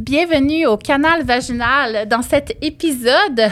Bienvenue au canal vaginal. Dans cet épisode,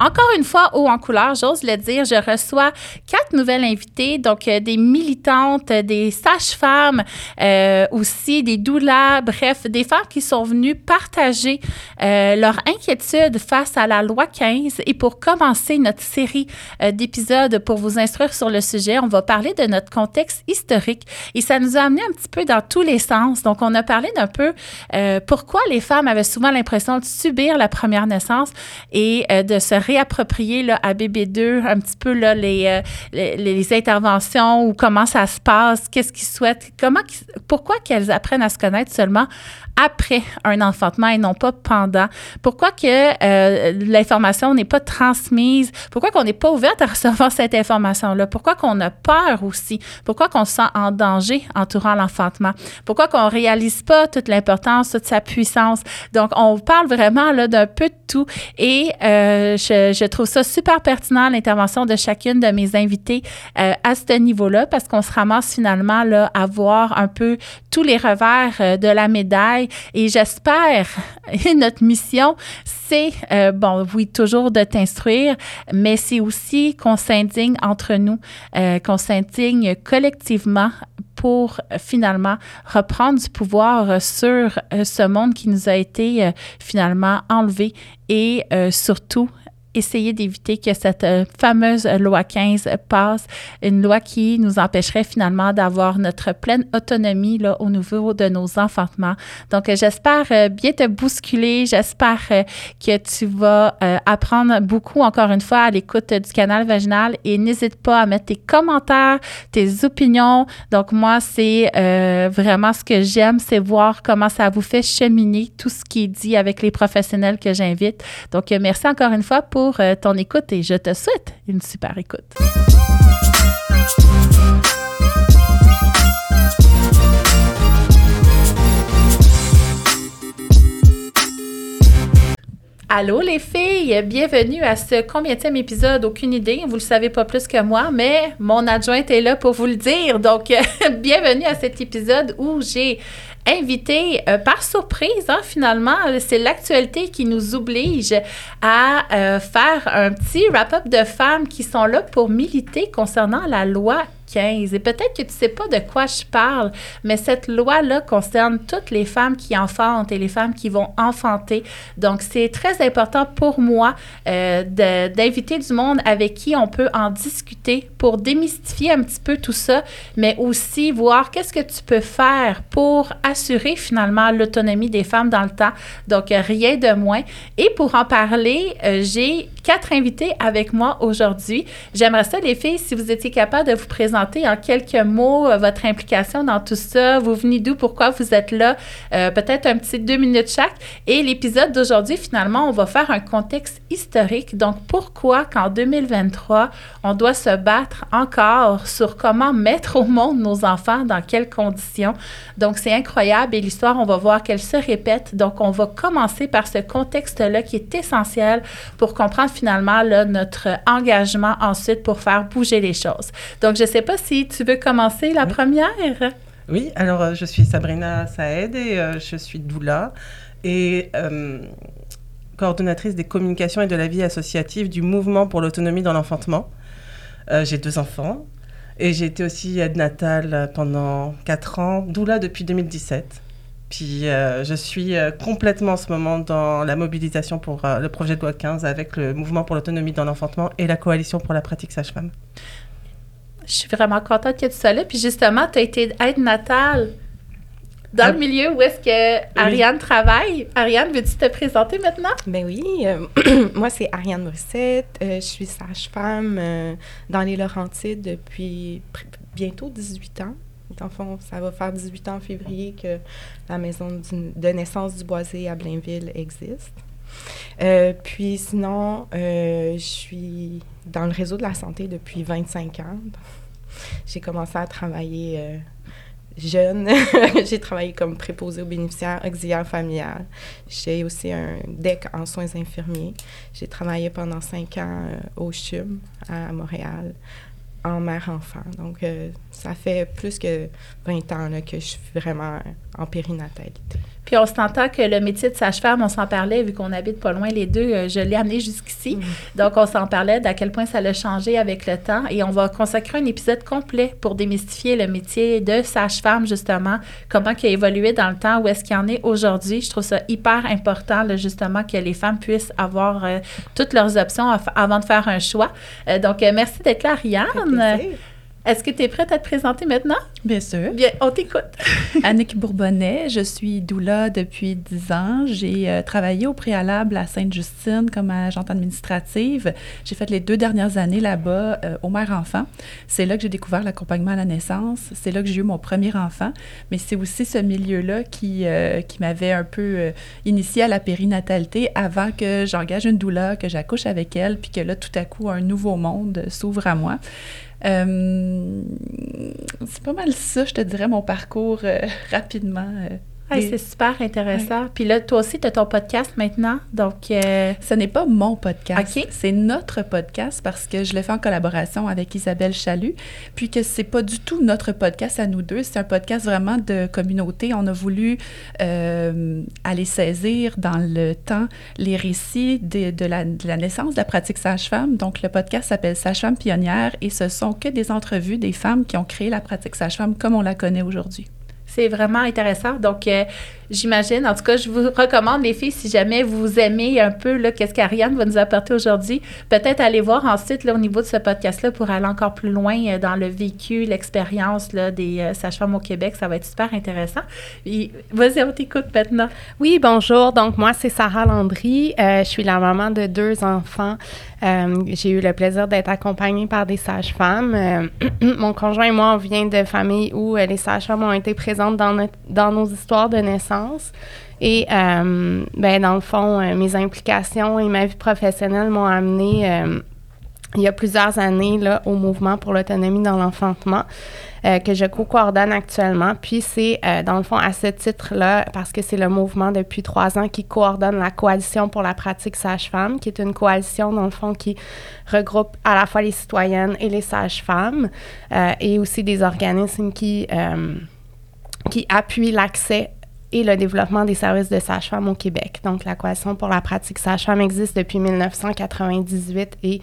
encore une fois, haut en couleur, j'ose le dire, je reçois quatre nouvelles invitées, donc euh, des militantes, des sages-femmes, euh, aussi des doulas, bref, des femmes qui sont venues partager euh, leur inquiétude face à la loi 15. Et pour commencer notre série euh, d'épisodes pour vous instruire sur le sujet, on va parler de notre contexte historique. Et ça nous a amené un petit peu dans tous les sens. Donc, on a parlé d'un peu euh, pourquoi les femmes avaient souvent l'impression de subir la première naissance et de se réapproprier là, à bébé2 un petit peu là, les, euh, les, les interventions ou comment ça se passe, qu'est-ce qu'ils souhaitent, comment, pourquoi qu'elles apprennent à se connaître seulement après un enfantement et non pas pendant. Pourquoi que euh, l'information n'est pas transmise? Pourquoi qu'on n'est pas ouverte à recevoir cette information-là? Pourquoi qu'on a peur aussi? Pourquoi qu'on se sent en danger entourant l'enfantement? Pourquoi qu'on réalise pas toute l'importance, toute sa puissance? Donc, on parle vraiment là d'un peu de tout et euh, je, trouve ça super pertinent, l'intervention de chacune de mes invités euh, à ce niveau-là parce qu'on se ramasse finalement là à voir un peu tous les revers euh, de la médaille et j'espère, notre mission, c'est, euh, bon, oui, toujours de t'instruire, mais c'est aussi qu'on s'indigne entre nous, euh, qu'on s'indigne collectivement pour euh, finalement reprendre du pouvoir sur ce monde qui nous a été finalement enlevé et surtout essayer d'éviter que cette euh, fameuse loi 15 passe, une loi qui nous empêcherait finalement d'avoir notre pleine autonomie au niveau de nos enfantements. Donc, euh, j'espère euh, bien te bousculer. J'espère que tu vas apprendre beaucoup, encore une fois, à l'écoute du canal vaginal et n'hésite pas à mettre tes commentaires, tes opinions. Donc, moi, c'est vraiment ce que j'aime, c'est voir comment ça vous fait cheminer tout ce qui est dit avec les professionnels que j'invite. Donc, merci encore une fois pour euh, ton écoute et je te souhaite une super écoute. Allô les filles, bienvenue à ce combienième épisode, aucune idée, vous le savez pas plus que moi, mais mon adjointe est là pour vous le dire. Donc, bienvenue à cet épisode où j'ai invité euh, par surprise, hein, finalement, c'est l'actualité qui nous oblige à euh, faire un petit wrap-up de femmes qui sont là pour militer concernant la loi 15. Et peut-être que tu sais pas de quoi je parle, mais cette loi-là concerne toutes les femmes qui enfantent et les femmes qui vont enfanter. Donc, c'est très important pour moi euh, d'inviter du monde avec qui on peut en discuter pour démystifier un petit peu tout ça, mais aussi voir qu'est-ce que tu peux faire pour assurer finalement l'autonomie des femmes dans le temps. Donc, rien de moins. Et pour en parler, euh, j'ai quatre invités avec moi aujourd'hui. J'aimerais ça, les filles, si vous étiez capable de vous présenter en quelques mots euh, votre implication dans tout ça. Vous venez d'où? Pourquoi vous êtes là? Euh, Peut-être un petit deux minutes chaque. Et l'épisode d'aujourd'hui, finalement, on va faire un contexte historique. Donc, pourquoi qu'en 2023, on doit se battre encore sur comment mettre au monde nos enfants, dans quelles conditions? Donc, c'est incroyable et l'histoire, on va voir qu'elle se répète. Donc, on va commencer par ce contexte-là qui est essentiel pour comprendre finalement notre engagement ensuite pour faire bouger les choses. Donc, je sais pas si tu veux commencer la Oui. première. Oui, alors euh, je suis Sabrina Saed et euh, je suis doula et euh, coordonnatrice des communications et de la vie associative du mouvement pour l'autonomie dans l'enfantement. Euh, j'ai deux enfants et j'ai été aussi aide natale pendant quatre ans, doula depuis 2017. Puis euh, je suis euh, complètement en ce moment dans la mobilisation pour euh, le projet de loi 15 avec le mouvement pour l'autonomie dans l'enfantement et la coalition pour la pratique sage-femme. Je suis vraiment contente que tu sois là. Puis justement, tu as été aide natale dans Ah. le milieu où est-ce que Ariane travaille. Ariane, veux-tu te présenter maintenant? Ben oui, euh, moi c'est Ariane Brissette, euh, je suis sage-femme euh, dans les Laurentides depuis bientôt 18 ans. Dans le fond, ça va faire 18 ans en février que la maison du- de naissance du Boisé à Blainville existe. Puis sinon, je suis dans le réseau de la santé depuis 25 ans. J'ai commencé à travailler euh, jeune. J'ai travaillé comme préposée aux bénéficiaires, auxiliaire familial. J'ai aussi un DEC en soins infirmiers. J'ai travaillé pendant cinq ans euh, au CHUM à Montréal en mère-enfant. Donc, euh, ça fait plus que 20 ans là, que je suis vraiment en périnatalité. Puis on s'entend que le métier de sage-femme, on s'en parlait, vu qu'on habite pas loin les deux, euh, je l'ai amené jusqu'ici. Mm. Donc, on s'en parlait d'à quel point ça l'a changé avec le temps. Et on va consacrer un épisode complet pour démystifier le métier de sage-femme, justement, comment il a évolué dans le temps, où est-ce qu'il en est aujourd'hui. Je trouve ça hyper important, là, justement, que les femmes puissent avoir euh, toutes leurs options avant de faire un choix. Euh, donc, merci d'être là, Ariane. Est-ce que tu es prête à te présenter maintenant? Bien sûr. Bien, on t'écoute. Annick Bourbonnais, je suis doula depuis 10 ans. J'ai euh, travaillé au préalable à Sainte-Justine comme agente administrative. J'ai fait les deux dernières années là-bas euh, au mère-enfant. C'est là que j'ai découvert l'accompagnement à la naissance. C'est là que j'ai eu mon premier enfant. Mais c'est aussi ce milieu-là qui, euh, qui m'avait un peu initiée à la périnatalité avant que j'engage une doula, que j'accouche avec elle, puis que là, tout à coup, un nouveau monde s'ouvre à moi. Euh, c'est pas mal ça, je te dirais, mon parcours euh, rapidement. Hey, c'est super intéressant. Puis là, toi aussi, tu as ton podcast maintenant. Donc, euh, Ce n'est pas mon podcast, c'est notre podcast parce que je le fais en collaboration avec Isabelle Chalut, puis que c'est pas du tout notre podcast à nous deux, c'est un podcast vraiment de communauté. On a voulu euh, aller saisir dans le temps les récits de, de la, de la naissance de la pratique sage-femme. Donc le podcast s'appelle Sage-femme pionnière et ce sont que des entrevues des femmes qui ont créé la pratique sage-femme comme on la connaît aujourd'hui. C'est vraiment intéressant. Donc, euh, j'imagine, en tout cas, je vous recommande, les filles, si jamais vous aimez un peu qu'est-ce qu'Ariane va nous apporter aujourd'hui, peut-être aller voir ensuite là, au niveau de ce podcast-là pour aller encore plus loin euh, dans le vécu, l'expérience des euh, sages-femmes au Québec. Ça va être super intéressant. Vas-y, on t'écoute maintenant. Oui, bonjour. Donc, moi, c'est Sarah Landry. Euh, je suis la maman de deux enfants. J'ai eu le plaisir d'être accompagnée par des sages-femmes. Mon conjoint et moi, on vient de familles où les sages-femmes ont été présentes dans, nos histoires de naissance. Et, euh, ben, dans le fond, euh, mes implications et ma vie professionnelle m'ont amené euh, il y a plusieurs années là, au mouvement pour l'autonomie dans l'enfantement euh, que je co-coordonne actuellement. Puis c'est, dans le fond, à ce titre-là, parce que c'est le mouvement depuis trois ans qui coordonne la Coalition pour la pratique sage-femme, qui est une coalition, dans le fond, qui regroupe à la fois les citoyennes et les sages-femmes, et aussi des organismes qui, qui appuient l'accès et le développement des services de sage-femme au Québec. Donc, la Coalition pour la pratique sage-femme existe depuis 1998 et,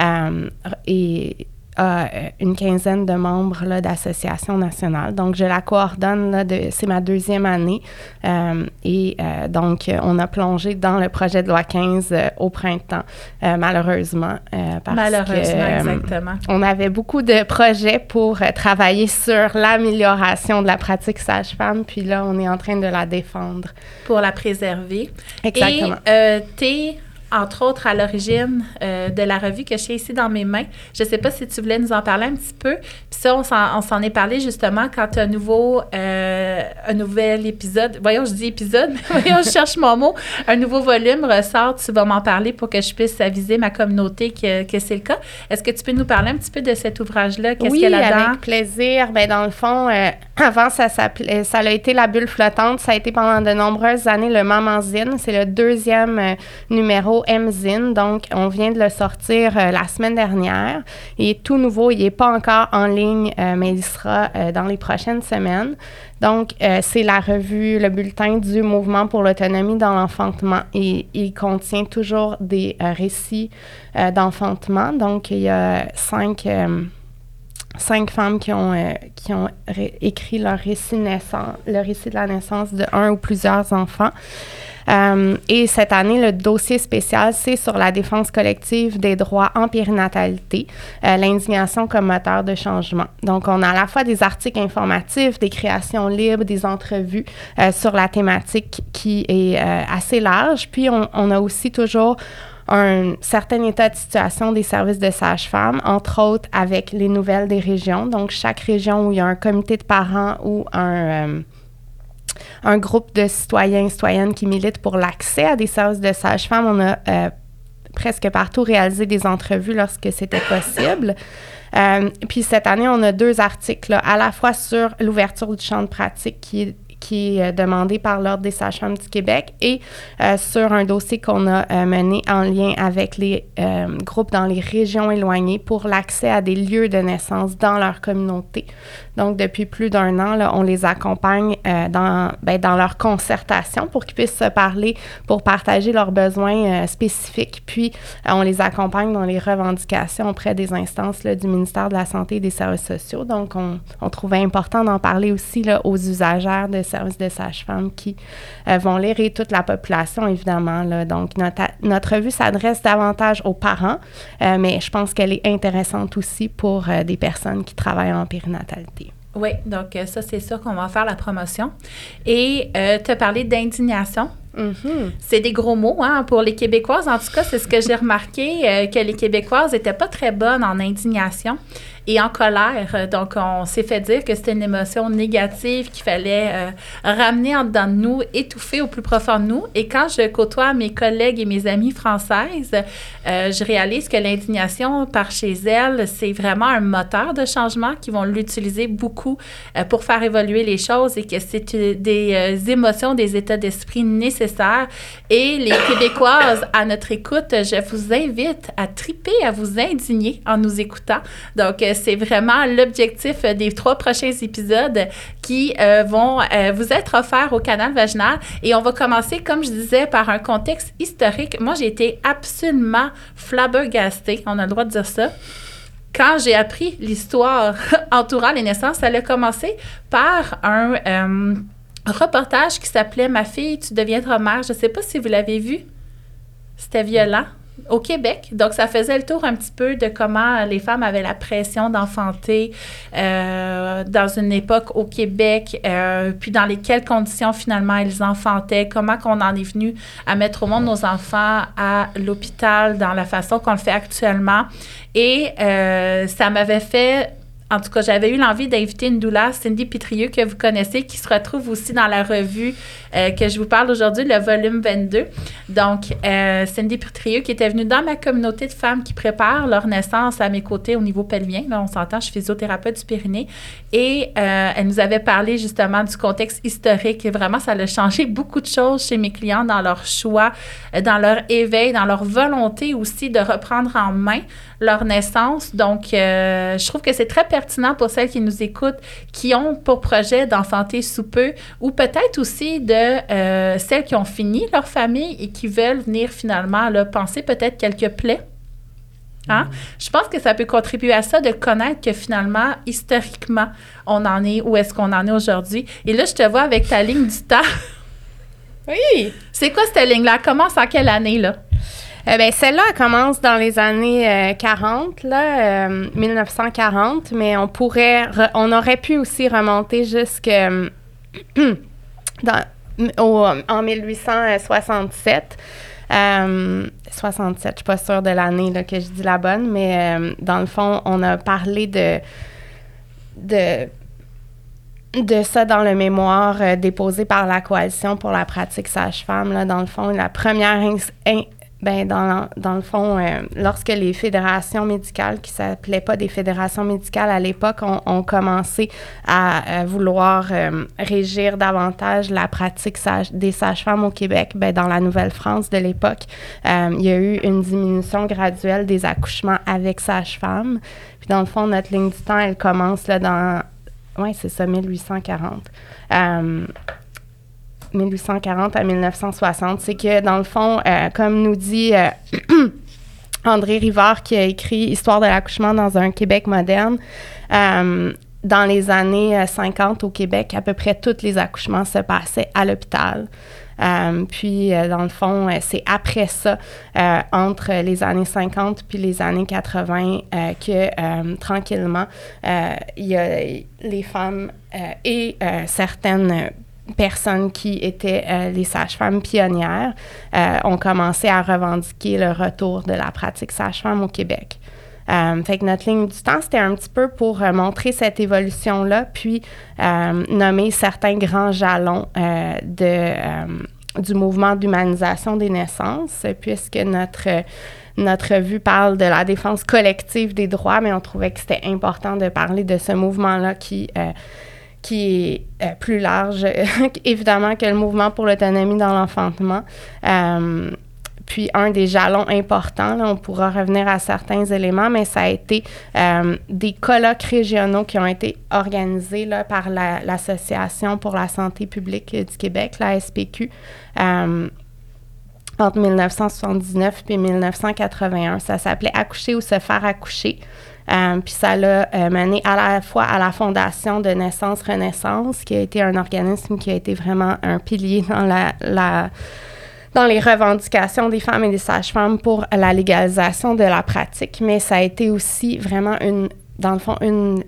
euh, et a euh, une quinzaine de membres là, d'associations nationales. Donc, je la coordonne, là, de, c'est ma deuxième année. Euh, et euh, donc, on a plongé dans le projet de loi 15 euh, au printemps, malheureusement. parce Malheureusement, que, exactement. on avait beaucoup de projets pour travailler sur l'amélioration de la pratique sage-femme, puis là, on est en train de la défendre. Pour la préserver. Exactement. Et t'es, entre autres, à l'origine euh, de la revue que j'ai ici dans mes mains. Je ne sais pas si tu voulais nous en parler un petit peu. Puis ça, on s'en, est parlé justement quand un nouveau, euh, un nouvel épisode, voyons, je dis épisode, mais voyons, je cherche mon mot, un nouveau volume ressort, tu vas m'en parler pour que je puisse aviser ma communauté que, que c'est le cas. Est-ce que tu peux nous parler un petit peu de cet ouvrage-là? Qu'est-ce oui, qu'il y a là-dedans? avec plaisir. Ben, dans le fond, euh, avant, ça, s'appelait- ça a été la bulle flottante. Ça a été pendant de nombreuses années le Mamanzine. C'est le deuxième euh, Donc, on vient de le sortir euh, la semaine dernière. Il est tout nouveau. Il n'est pas encore en ligne, euh, mais il sera euh, dans les prochaines semaines. Donc, c'est la revue, le bulletin du mouvement pour l'autonomie dans l'enfantement. Et il contient toujours des récits d'enfantement. Donc, il y a cinq... cinq femmes qui ont, qui ont écrit leur récit, naissance, le récit de la naissance de un ou plusieurs enfants. Euh, et cette année, le dossier spécial, c'est sur la défense collective des droits en périnatalité, euh, l'indignation comme moteur de changement. Donc, on a à la fois des articles informatifs, des créations libres, des entrevues euh, sur la thématique qui est assez large. Puis, on, on a aussi toujours un certain état de situation des services de sage-femme, entre autres avec les nouvelles des régions. Donc, chaque région où il y a un comité de parents ou un, un groupe de citoyens et citoyennes qui militent pour l'accès à des services de sage-femme, on a euh, presque partout réalisé des entrevues lorsque c'était possible. Euh, puis cette année, on a deux articles, à la fois sur l'ouverture du champ de pratique qui est qui est demandé par l'Ordre des sages-femmes du Québec et sur un dossier qu'on a mené en lien avec les groupes dans les régions éloignées pour l'accès à des lieux de naissance dans leur communauté. Donc, depuis plus d'un an, là, on les accompagne dans, ben, dans leur concertation pour qu'ils puissent se parler, pour partager leurs besoins spécifiques. Puis, on les accompagne dans les revendications auprès des instances du ministère de la Santé et des Services sociaux. Donc, on, on trouvait important d'en parler aussi aux usagères de services de sage-femme qui euh, vont lire toute la population, évidemment. Là. Donc, notre, notre revue s'adresse davantage aux parents, euh, mais je pense qu'elle est intéressante aussi pour euh, des personnes qui travaillent en périnatalité. Oui, donc ça, c'est sûr qu'on va faire la promotion. Et te parler d'indignation. Mm-hmm. C'est des gros mots hein, pour les Québécoises. En tout cas, c'est ce que j'ai remarqué, que les Québécoises n'étaient pas très bonnes en indignation et en colère. Donc, on s'est fait dire que c'était une émotion négative qu'il fallait euh, ramener en dedans de nous, étouffer au plus profond de nous. Et quand je côtoie mes collègues et mes amies françaises, euh, je réalise que l'indignation par chez elles, c'est vraiment un moteur de changement qui vont l'utiliser beaucoup euh, pour faire évoluer les choses et que c'est des émotions, des états d'esprit nécessaires. Et les Québécoises, à notre écoute, je vous invite à triper, à vous indigner en nous écoutant. Donc, c'est vraiment l'objectif des trois prochains épisodes qui euh, vont euh, vous être offerts au canal vaginal. Et on va commencer, comme je disais, par un contexte historique. Moi, j'ai été absolument flabbergastée, on a le droit de dire ça quand j'ai appris l'histoire entourant les naissances, ça a commencé par un euh, reportage qui s'appelait Ma fille, tu deviendras mère. Je ne sais pas si vous l'avez vu. C'était violent au Québec. Donc, ça faisait le tour un petit peu de comment les femmes avaient la pression d'enfanter euh, dans une époque au Québec, euh, puis dans lesquelles conditions finalement elles enfantaient, comment qu'on en est venu à mettre au monde nos enfants à l'hôpital dans la façon qu'on le fait actuellement. Et euh, ça m'avait fait en tout cas, j'avais eu l'envie d'inviter une doula, Cindy Pitrieux, que vous connaissez, qui se retrouve aussi dans la revue euh, que je vous parle aujourd'hui, le volume 22. Donc, euh, Cindy Pitrieux, qui était venue dans ma communauté de femmes qui préparent leur naissance à mes côtés au niveau pelvien. Là, on s'entend, je suis physiothérapeute du Pyrénées. Et euh, elle nous avait parlé justement du contexte historique. Et vraiment, ça a changé beaucoup de choses chez mes clients dans leur choix, dans leur éveil, dans leur volonté aussi de reprendre en main leur naissance. Donc, je trouve que c'est très pertinent pour celles qui nous écoutent, qui ont pour projet d'enfanter sous peu, ou peut-être aussi de euh, celles qui ont fini leur famille et qui veulent venir finalement là, penser peut-être quelques plaies. Hein? Mm. Je pense que ça peut contribuer à ça de connaître que finalement, historiquement, on en est où est-ce qu'on en est aujourd'hui. Et là, je te vois avec ta ligne du temps. oui! C'est quoi cette ligne-là? Elle commence en quelle année, là? Euh, ben, celle-là, commence dans les années 40, euh, là, 1940, mais on pourrait, on aurait pu aussi remonter jusque dans, en 1867. 67, je suis pas sûre de l'année que je dis la bonne, mais dans le fond, on a parlé de, de, de ça dans le mémoire déposé par la Coalition pour la pratique sage-femme. Dans le fond, la première ben dans, dans le fond, euh, lorsque les fédérations médicales, qui s'appelaient pas des fédérations médicales à l'époque, ont, commencé à, vouloir euh, régir davantage la pratique des sages-femmes au Québec, ben dans la Nouvelle-France de l'époque, euh, il y a eu une diminution graduelle des accouchements avec sages-femmes. Puis dans le fond, notre ligne du temps, elle commence là dans, ouais, c'est ça, 1840. 1840 à 1960, c'est que dans le fond, euh, comme nous dit euh, André Rivard qui a écrit Histoire de l'accouchement dans un Québec moderne, euh, dans les années 50 au Québec, à peu près tous les accouchements se passaient à l'hôpital. puis, dans le fond, c'est après ça, entre les années 50 puis les années 80, que tranquillement, il y a les femmes et certaines personnes qui étaient euh, les sages-femmes pionnières euh, ont commencé à revendiquer le retour de la pratique sage-femme au Québec. Euh, fait que notre ligne du temps, c'était un petit peu pour montrer cette évolution-là, puis nommer certains grands jalons de, du mouvement d'humanisation des naissances, puisque notre notre vue parle de la défense collective des droits, mais on trouvait que c'était important de parler de ce mouvement-là qui qui est euh, plus large, évidemment, que le mouvement pour l'autonomie dans l'enfantement. Euh, puis un des jalons importants, là, on pourra revenir à certains éléments, mais ça a été euh, des colloques régionaux qui ont été organisés là, par l'Association pour la santé publique du Québec, la SPQ. entre 1979 et 1981. Ça s'appelait Accoucher ou se faire accoucher. Euh, puis ça l'a euh, mené à la fois à la Fondation de Naissance Renaissance, qui a été un organisme qui a été vraiment un pilier dans la, dans les revendications des femmes et des sages-femmes pour la légalisation de la pratique, mais ça a été aussi vraiment une, dans le fond, une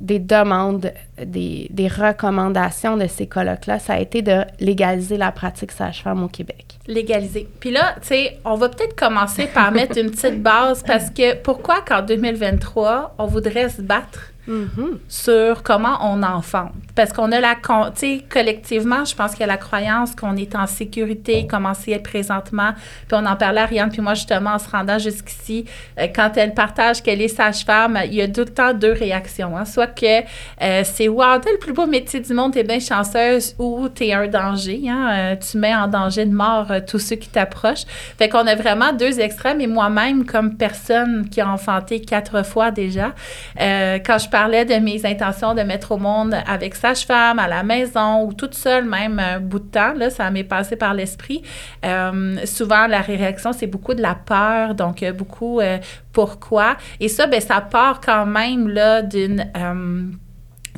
des demandes, des, des recommandations de ces colloques-là, ça a été de légaliser la pratique sage-femme au Québec. Légaliser. Puis là, tu sais, on va peut-être commencer par mettre une petite base parce que pourquoi qu'en 2023, on voudrait se battre Mm-hmm. sur comment on enfante. Parce qu'on a la, tu sais, collectivement, je pense qu'il y a la croyance qu'on est en sécurité, comment c'est présentement. Puis on en parlait, Ariane, puis moi, justement, en se rendant jusqu'ici, euh, quand elle partage qu'elle est sage-femme, il y a tout le temps deux réactions. Hein. Soit que euh, c'est Wow, t'es le plus beau métier du monde, t'es bien chanceuse, ou t'es un danger. Hein, euh, tu mets en danger de mort tous ceux qui t'approchent. Fait qu'on a vraiment deux extrêmes. Et moi-même, comme personne qui a enfanté quatre fois déjà, quand je parlais de mes intentions de mettre au monde avec sage-femme, à la maison ou toute seule, même un bout de temps. Là, ça m'est passé par l'esprit. Euh, souvent, la réaction, c'est beaucoup de la peur, donc euh, beaucoup euh, pourquoi. Et ça, ben, ça part quand même là d'une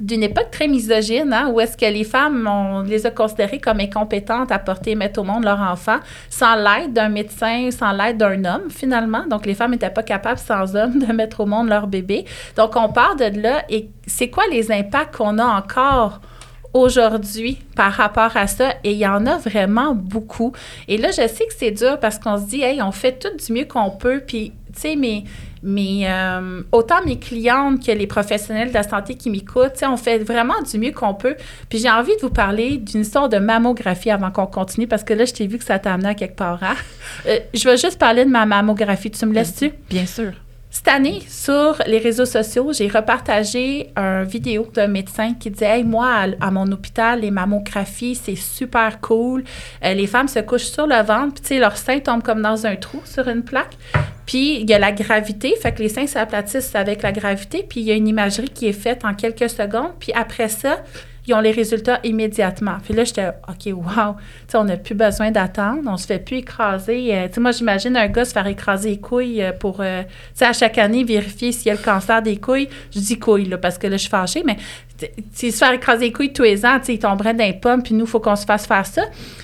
d'une époque très misogyne, hein, où est-ce que les femmes, on les a considérées comme incompétentes à porter et mettre au monde leur enfant, sans l'aide d'un médecin, sans l'aide d'un homme, finalement. Donc, les femmes n'étaient pas capables, sans homme, de mettre au monde leur bébé. Donc, on part de là. Et c'est quoi les impacts qu'on a encore aujourd'hui par rapport à ça? Et il y en a vraiment beaucoup. Et là, je sais que c'est dur parce qu'on se dit, hey, on fait tout du mieux qu'on peut, puis, tu sais, mais mais euh, autant mes clientes que les professionnels de la santé qui m'écoutent, on fait vraiment du mieux qu'on peut. Puis j'ai envie de vous parler d'une histoire de mammographie avant qu'on continue, parce que là, je t'ai vu que ça t'a amené à quelque part. Hein. Euh, je vais juste parler de ma mammographie. Tu me laisses-tu? Bien sûr. Cette année, sur les réseaux sociaux, j'ai repartagé une vidéo d'un médecin qui disait Hey, moi, à, mon hôpital, les mammographies, c'est super cool. Euh, les femmes se couchent sur le ventre, puis tu sais, leurs comme dans un trou sur une plaque. Puis il y a la gravité, fait que les seins s'aplatissent avec la gravité, puis il y a une imagerie qui est faite en quelques secondes, puis après ça, ils ont les résultats immédiatement. Puis là, j'étais, OK, wow, on n'a plus besoin d'attendre, on se fait plus écraser. Euh, sais, moi, j'imagine un gars se faire écraser les couilles euh, pour, euh, à chaque année, vérifier s'il y a le cancer des couilles. Je dis couilles, là, parce que là, je suis fâchée, mais se faire écraser les couilles tous les ans, ils tomberaient d'un pomme, puis nous, il faut qu'on se fasse faire ça.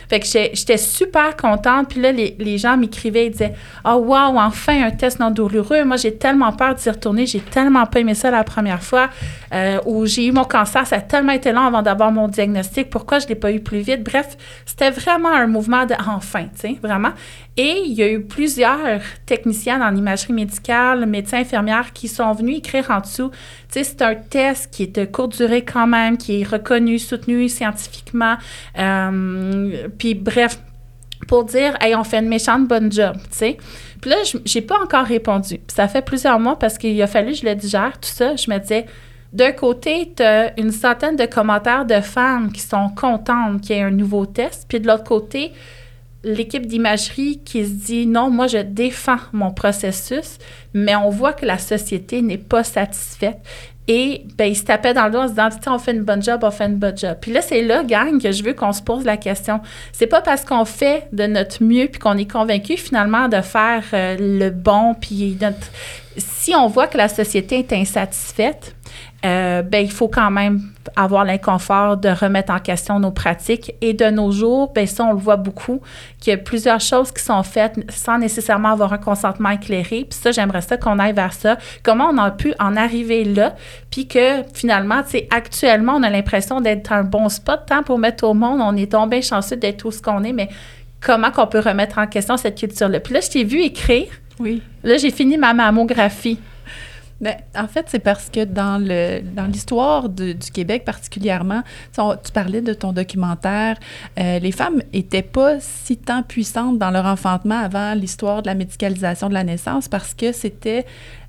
Fait que j'étais super contente. Puis là, les, les gens m'écrivaient, ils disaient Oh, wow, enfin un test non douloureux. Moi, j'ai tellement peur d'y retourner. J'ai tellement pas aimé ça la première fois. Euh, où j'ai eu mon cancer, ça a tellement été long avant d'avoir mon diagnostic. Pourquoi je ne l'ai pas eu plus vite? Bref, c'était vraiment un mouvement de enfin, tu sais, vraiment. Et il y a eu plusieurs techniciens en imagerie médicale, médecins, infirmières qui sont venus écrire en dessous. Tu sais, c'est un test qui est de courte quand même, qui est reconnu, soutenu scientifiquement. Euh, puis bref, pour dire, hey, on fait une méchante bonne job, tu sais. Puis là, j'ai pas encore répondu. Puis ça fait plusieurs mois parce qu'il a fallu que je le digère, tout ça. Je me disais, d'un côté, tu une centaine de commentaires de femmes qui sont contentes qu'il y ait un nouveau test. Puis de l'autre côté, l'équipe d'imagerie qui se dit non, moi je défends mon processus, mais on voit que la société n'est pas satisfaite. Et ben, il se tapait dans le dos en se disant on fait une bonne job, on fait une bonne job. Puis là, c'est là, gang, que je veux qu'on se pose la question. C'est pas parce qu'on fait de notre mieux puis qu'on est convaincu finalement de faire euh, le bon, puis si on voit que la société est insatisfaite, euh, ben, il faut quand même avoir l'inconfort de remettre en question nos pratiques. Et de nos jours, ben, ça, on le voit beaucoup, qu'il y a plusieurs choses qui sont faites sans nécessairement avoir un consentement éclairé. Puis ça, j'aimerais ça qu'on aille vers ça. Comment on a pu en arriver là, puis que finalement, tu sais, actuellement, on a l'impression d'être un bon spot hein, pour mettre au monde. On est tombé chanceux d'être tout ce qu'on est, mais comment qu'on peut remettre en question cette culture-là? Puis là, je t'ai vu écrire. Oui. Là, j'ai fini ma mammographie. Bien, en fait, c'est parce que dans le dans l'histoire du Québec particulièrement, tu parlais de ton documentaire, euh, les femmes étaient pas si tant puissantes dans leur enfantement avant l'histoire de la médicalisation de la naissance parce que c'était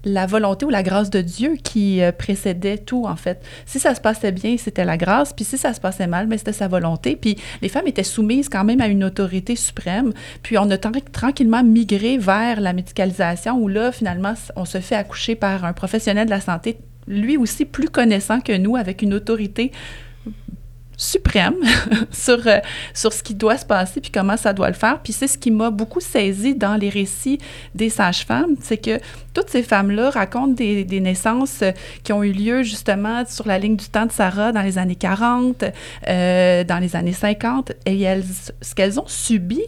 la volonté ou la grâce de Dieu qui euh, précédait tout, en fait. Si ça se passait bien, c'était la grâce, puis si ça se passait mal, mais c'était sa volonté. Puis les femmes étaient soumises quand même à une autorité suprême. Puis on a tranquillement migré vers la médicalisation, où là, finalement, on se fait accoucher par un professionnel de la santé, lui aussi plus connaissant que nous, avec une autorité suprême sur, euh, sur ce qui doit se passer puis comment ça doit le faire. Puis c'est ce qui m'a beaucoup saisi dans les récits des sages-femmes, c'est que toutes ces femmes-là racontent des, des, naissances euh, qui ont eu lieu justement sur la ligne du temps de Sarah dans les années 40, euh, dans les années 50, et elles, ce qu'elles ont subi,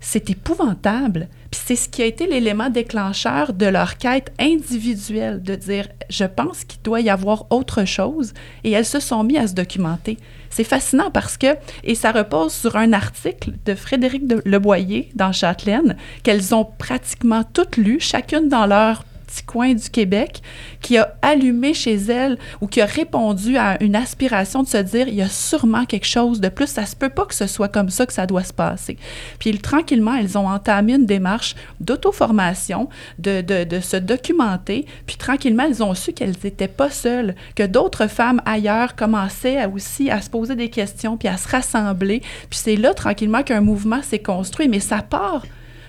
c'est épouvantable. Puis c'est ce qui a été l'élément déclencheur de leur quête individuelle, de dire, je pense qu'il doit y avoir autre chose, et elles se sont mises à se documenter. C'est fascinant parce que, et ça repose sur un article de Frédéric de Leboyer dans Châtelaine, qu'elles ont pratiquement toutes lu, chacune dans leur coin du Québec qui a allumé chez elle ou qui a répondu à une aspiration de se dire il y a sûrement quelque chose de plus, ça se peut pas que ce soit comme ça que ça doit se passer. Puis tranquillement, elles ont entamé une démarche d'auto-formation, de, se documenter, puis tranquillement, elles ont su qu'elles n'étaient pas seules, que d'autres femmes ailleurs commençaient aussi à se poser des questions, puis à se rassembler. Puis c'est là tranquillement qu'un mouvement s'est construit, mais ça part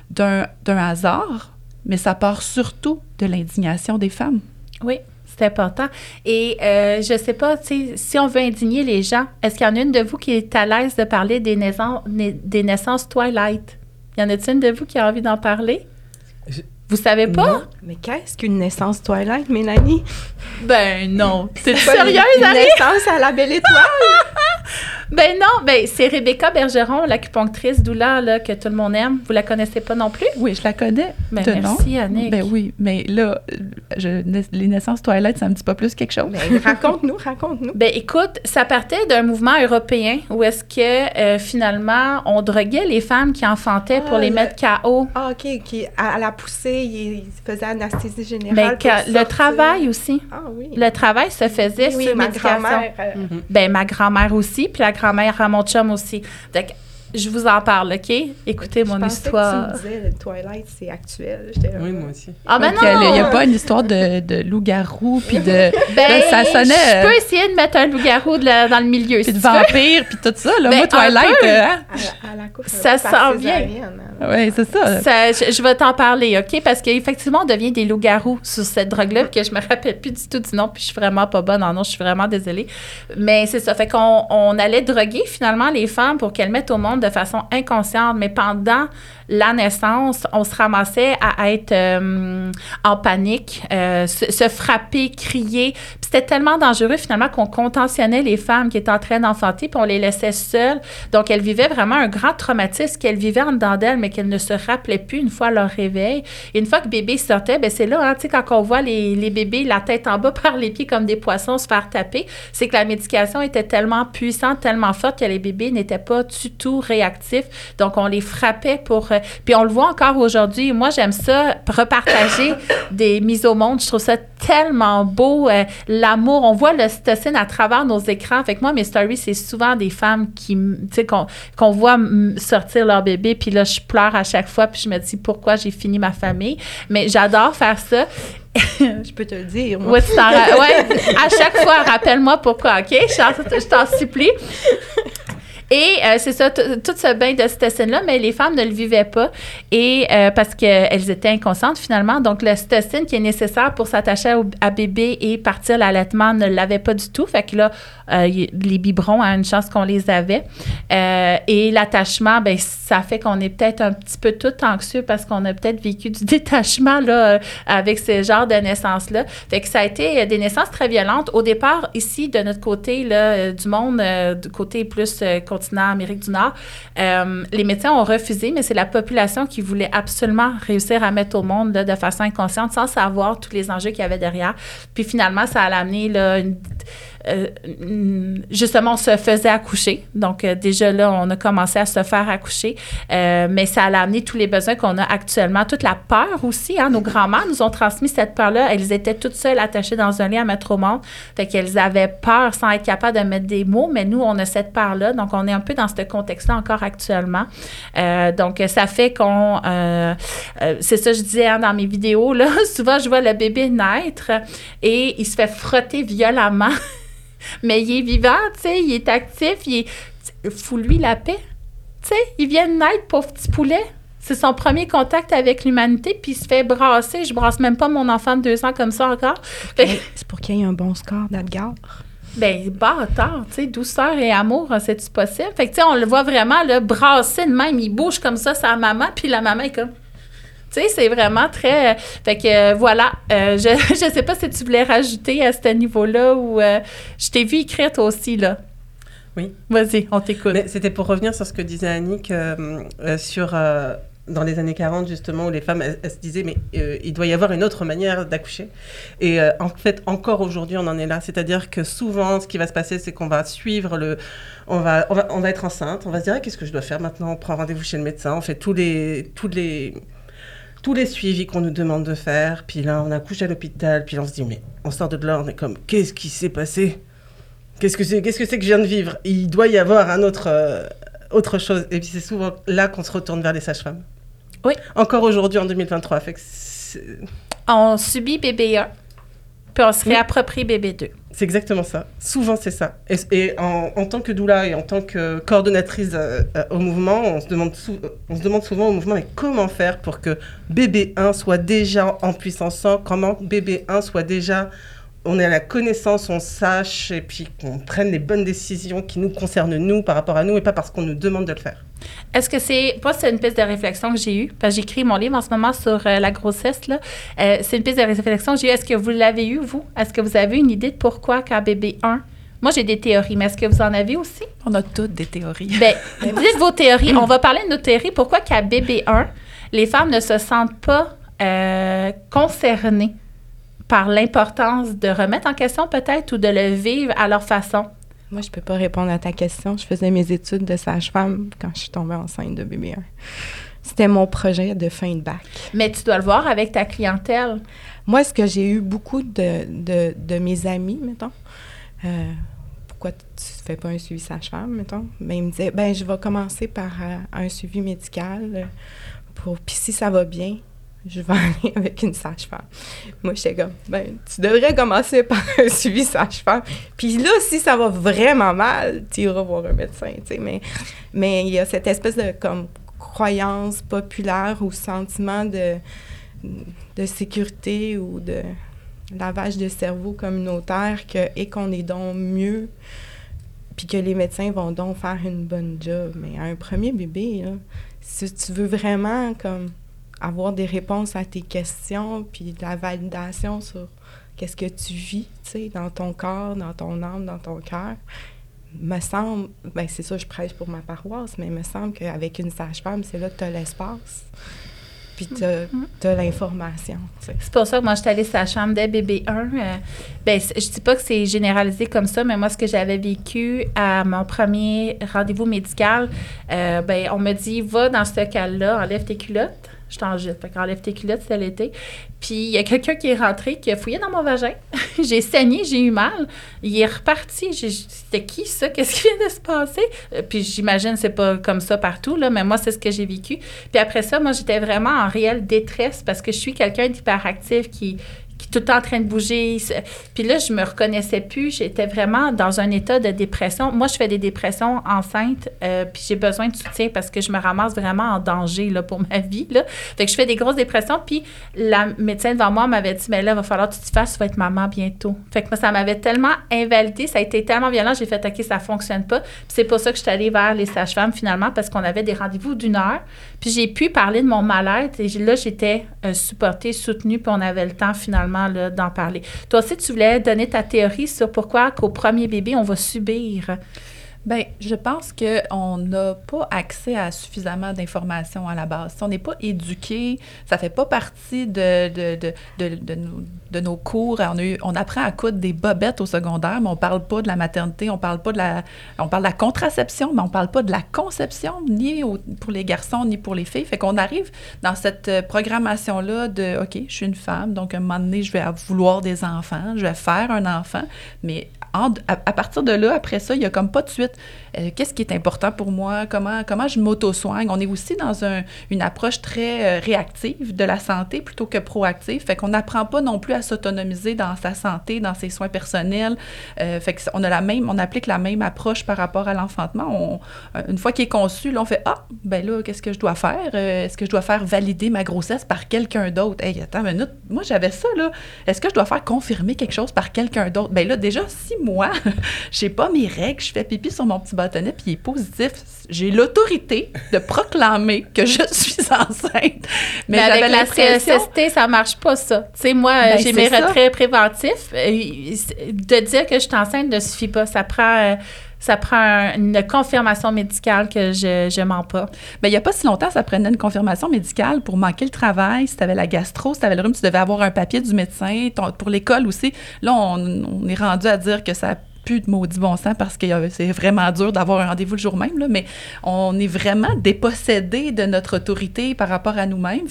d'un hasard, mais ça part surtout de l'indignation des femmes. Oui, c'est important. Et euh, je sais pas, si on veut indigner les gens, est-ce qu'il y en a une de vous qui est à l'aise de parler des naissances, des naissances Twilight? Y en a-t-il une de vous qui a envie d'en parler? Vous savez pas? Non. Mais qu'est-ce qu'une naissance Twilight, Mélanie? Ben non. C'est sérieuse, Une naissance à la belle étoile? Ben non, ben c'est Rebecca Bergeron, l'acupunctrice doula là, que tout le monde aime. Vous la connaissez pas non plus? Oui, je la connais. Ben, merci, Annick. Ben oui, mais là, je, les naissances toilettes, ça me dit pas plus quelque chose. Ben, raconte-nous, raconte-nous. Ben écoute, ça partait d'un mouvement européen où est-ce que euh, finalement on droguait les femmes qui enfantaient pour les mettre KO. Ah, OK, qui à, la poussée, ils faisaient anesthésie générale. Ben, le travail aussi. Ah oui. Le travail se faisait oui, sur ma grand-mère. euh, Ben ma grand-mère aussi, puis la grand-mère à mon chum aussi. Donc, je vous en parle, OK? Écoutez mon je histoire. Que tu me disais, le Twilight, c'est actuel. Oui, moi aussi. Ah ben Donc, non! Il n'y a pas une histoire de, de loup-garou, puis de, Ben, là, ça sonnait, Je euh, peux essayer de mettre un loup-garou dans le milieu, puis si de vampire, puis tout ça. Là, Ben, moi, Twilight, peu. euh, hein? À, à la coupe, Ça par sent bien. césarienne, hein. Oui, c'est ça. Ça, je, je vais t'en parler, OK? Parce qu'effectivement, on devient des loups-garous sur cette drogue-là, puis que je me rappelle plus du tout du nom, puis je suis vraiment pas bonne en nom, je suis vraiment désolée. Mais c'est ça. Fait qu'on on allait droguer finalement les femmes pour qu'elles mettent au monde de façon inconsciente. Mais pendant la naissance, on se ramassait à être euh, en panique, euh, se, frapper, crier. C'était tellement dangereux finalement qu'on contentionnait les femmes qui étaient en train d'enfanter, puis on les laissait seules. Donc elles vivaient vraiment un grand traumatisme qu'elles vivaient en dedans d'elles, mais qu'elles ne se rappelaient plus une fois leur réveil. Une fois que bébé sortait, ben c'est là, hein, tu sais, quand on voit les, les bébés la tête en bas par les pieds comme des poissons se faire taper, c'est que la médication était tellement puissante, tellement forte que les bébés n'étaient pas du tout réactifs. Donc on les frappait pour euh, puis on le voit encore aujourd'hui. Moi, j'aime ça, repartager des mises au monde. Je trouve ça tellement beau. euh, L'amour, on voit le cytocine à travers nos écrans. Fait que moi, mes stories, c'est souvent des femmes qui, m- tu sais, qu'on voit sortir leur bébé. Puis là, je pleure à chaque fois. Puis je me dis pourquoi j'ai fini ma famille. Mais j'adore faire ça. Je peux te le dire. moi. Ouais, tu ouais, à chaque fois, rappelle-moi pourquoi, OK? Je t'en supplie. Et euh, c'est ça, tout ce bain de cytocine-là, mais les femmes ne le vivaient pas et euh, parce qu'elles étaient inconscientes finalement. Donc, le cytocine qui est nécessaire pour s'attacher à bébé et partir l'allaitement ne l'avait pas du tout. Fait que là, euh, les biberons, à une chance qu'on les avait. Euh, et l'attachement, ben, ça fait qu'on est peut-être un petit peu tout anxieux parce qu'on a peut-être vécu du détachement là, avec ce genre de naissance-là. Fait que ça a été des naissances très violentes. Au départ, ici, de notre côté là, du monde, du côté plus continent Amérique du Nord, euh, les médecins ont refusé, mais c'est la population qui voulait absolument réussir à mettre au monde de façon inconsciente sans savoir tous les enjeux qu'il y avait derrière. Puis finalement, ça a amené là, une- euh, justement, on se faisait accoucher. Donc, euh, déjà là, on a commencé à se faire accoucher. Euh, mais ça a amené tous les besoins qu'on a actuellement. Toute la peur aussi. Hein, nos grands-mères nous ont transmis cette peur-là. Elles étaient toutes seules attachées dans un lit à mettre au monde. Fait qu'elles avaient peur sans être capables de mettre des mots. Mais nous, on a cette peur-là. Donc, on est un peu dans ce contexte-là encore actuellement. donc, ça fait qu'on... c'est ça, je disais hein, dans mes vidéos, là. Souvent, je vois le bébé naître et il se fait frotter violemment. Mais il est vivant, tu sais, il est actif, il est... Fous-lui la paix. Tu sais, il vient de naître, pauvre petit poulet. C'est son premier contact avec l'humanité, puis il se fait brasser. Je brasse même pas mon enfant de deux ans comme ça encore. C'est pour qu'il y ait un bon score d'Adgar. Ben, bâtard, tu sais, douceur et amour, c'est-tu possible? Fait que, tu sais, on le voit vraiment, le brasser de même, il bouge comme ça, sa maman, puis la maman est comme... Tu sais, c'est vraiment très. Fait que euh, voilà. Euh, je ne sais pas si tu voulais rajouter à ce niveau-là ou euh, je t'ai vu écrire toi aussi, là. Oui. Vas-y, on t'écoute. C'était pour revenir sur ce que disait Annick sur. dans les années 40, justement, où les femmes, elles, se disaient, mais il doit y avoir une autre manière d'accoucher. Et en fait, encore aujourd'hui, on en est là. C'est-à-dire que souvent, ce qui va se passer, c'est qu'on va suivre le, on va, on va, on va, être enceinte, on va se dire, ah, qu'est-ce que je dois faire maintenant On prend rendez-vous chez le médecin, on fait tous les, tous les, tous les suivis qu'on nous demande de faire. Puis là, on accouche à l'hôpital. Puis là, on se dit, mais on sort de là, on est comme, qu'est-ce qui s'est passé? Qu'est-ce que c'est qu'est-ce que, c'est que je viens de vivre? Il doit y avoir un autre, euh, autre chose. Et puis c'est souvent là qu'on se retourne vers les sages-femmes. Oui. Encore aujourd'hui, en 2023. Fait on subit bébé 1, puis on se réapproprie bébé 2. C'est exactement ça. Souvent, c'est ça. Et, en, tant que doula et en tant que coordonnatrice euh, euh, au mouvement, on se, demande on se demande souvent au mouvement mais comment faire pour que bébé 1 soit déjà en puissance comment bébé 1 soit déjà on ait la connaissance, on sache et puis qu'on prenne les bonnes décisions qui nous concernent nous par rapport à nous et pas parce qu'on nous demande de le faire. Est-ce que c'est. Moi, c'est une piste de réflexion que j'ai eue, parce que j'écris mon livre en ce moment sur euh, la grossesse. Là. Euh, c'est une piste de réflexion que j'ai eue. Est-ce que vous l'avez eu, vous? Est-ce que vous avez une idée de pourquoi, qu'à bébé 1, moi, j'ai des théories, mais est-ce que vous en avez aussi? On a toutes des théories. Bien, dites vos théories. On va parler de nos théories. Pourquoi qu'à bébé 1, les femmes ne se sentent pas euh, concernées par l'importance de remettre en question peut-être ou de le vivre à leur façon? Moi, je peux pas répondre à ta question. Je faisais mes études de sage-femme quand je suis tombée enceinte de bébé 1. C'était mon projet de fin de bac. Mais tu dois le voir avec ta clientèle. Moi, ce que j'ai eu beaucoup de, de, de, mes amis, mettons, euh, pourquoi tu ne fais pas un suivi sage-femme, mettons? Ben, ils me disaient, ben, je vais commencer par euh, un suivi médical. Pour, puis si ça va bien, je vais aller avec une sage-femme. Moi, j'étais comme, ben, tu devrais commencer par un suivi sage-femme. Puis là, si ça va vraiment mal, tu iras voir un médecin, tu sais. Mais, mais il y a cette espèce de, comme, croyance populaire ou sentiment de, de sécurité ou de lavage de cerveau communautaire que, et qu'on est donc mieux, puis que les médecins vont donc faire une bonne job. Mais un premier bébé, si tu veux vraiment, comme avoir des réponses à tes questions, puis de la validation sur qu'est-ce que tu vis, tu sais, dans ton corps, dans ton âme, dans ton cœur. Me semble, ben c'est ça, je prêche pour ma paroisse, mais il me semble qu'avec une sage-femme, c'est là que tu as l'espace. Puis tu as, mm-hmm. l'information. C'est pour ça que moi, je suis allée sa chambre dès bébé 1. Euh, ben, je dis pas que c'est généralisé comme ça, mais moi, ce que j'avais vécu à mon premier rendez-vous médical, euh, ben, on me dit, va dans ce cas-là, enlève tes culottes je t'en jette. Fait qu'enlève tes culottes, c'était l'été. Puis il y a quelqu'un qui est rentré, qui a fouillé dans mon vagin. j'ai saigné, j'ai eu mal. Il est reparti. C'était qui ça? Qu'est-ce qui vient de se passer? Euh, puis j'imagine c'est pas comme ça partout, là, mais moi, c'est ce que j'ai vécu. Puis après ça, moi, j'étais vraiment en réelle détresse parce que je suis quelqu'un d'hyperactif qui, tout le temps en train de bouger. Puis là, je me reconnaissais plus. J'étais vraiment dans un état de dépression. Moi, je fais des dépressions enceintes, euh, puis j'ai besoin de soutien parce que je me ramasse vraiment en danger là, pour ma vie. Là. Fait que je fais des grosses dépressions. Puis la médecin devant moi m'avait dit, mais là, il va falloir que tu te fasses, tu vas être maman bientôt. Fait que moi, ça m'avait tellement invalidé, ça a été tellement violent, j'ai fait, OK, ça fonctionne pas. Puis c'est pour ça que je suis allée vers les sages-femmes finalement, parce qu'on avait des rendez-vous d'une heure. Puis j'ai pu parler de mon mal-être et là, j'étais euh, supportée, soutenue, puis on avait le temps finalement d'en parler. Toi aussi, tu voulais donner ta théorie sur pourquoi qu'au premier bébé, on va subir. Bien, je pense qu'on n'a pas accès à suffisamment d'informations à la base. Si on n'est pas éduqué, ça fait pas partie de, de, de, de, nos, de nos cours. On, apprend à coudre des bobettes au secondaire, mais on parle pas de la maternité, on parle pas de la... On parle la contraception, mais on parle pas de la conception, ni pour les garçons, ni pour les filles. Fait qu'on arrive dans cette euh, programmation-là de, OK, je suis une femme, donc à un moment donné, je vais vouloir des enfants, je vais faire un enfant, mais à, à partir de là, après ça, il y a comme pas de suite. it euh, Qu'est-ce qui est important pour moi? Comment, comment je m'auto-soigne? On est aussi dans un- une approche très euh, réactive de la santé plutôt que proactive. Fait qu'on n'apprend pas non plus à s'autonomiser dans sa santé, dans ses soins personnels. Euh, fait qu'on a la même, on applique la même approche par rapport à l'enfantement. Une fois qu'il est conçu, on fait Ah, ben là, qu'est-ce que je dois faire? Est-ce que je dois faire valider ma grossesse par quelqu'un d'autre? Hey, attends une minute, moi j'avais ça, là. Est-ce que je dois faire confirmer quelque chose par quelqu'un d'autre? Ben là, déjà, si moi, j'ai pas mes règles, je fais pipi sur mon petit bâtonnet, puis il est positif, j'ai l'autorité de proclamer que je suis enceinte. Mais, avec la CSST, ça marche pas, ça. Tu sais, moi, Ben, j'ai mes ça. retraits préventifs. Euh, De dire que je suis enceinte ne suffit pas. Ça prend, euh, ça prend un- une confirmation médicale que je, je mens pas. Ben, il n'y a pas si longtemps, ça prenait une confirmation médicale pour manquer le travail. Si tu avais la gastro, si tu avais le rhume, tu devais avoir un papier du médecin. Ton- pour l'école aussi, là, on, on est rendu à dire que ça plus de maudit bon sens parce que euh, c'est vraiment dur d'avoir un rendez-vous le jour même, là, mais on est vraiment dépossédé de notre autorité par rapport à nous-mêmes.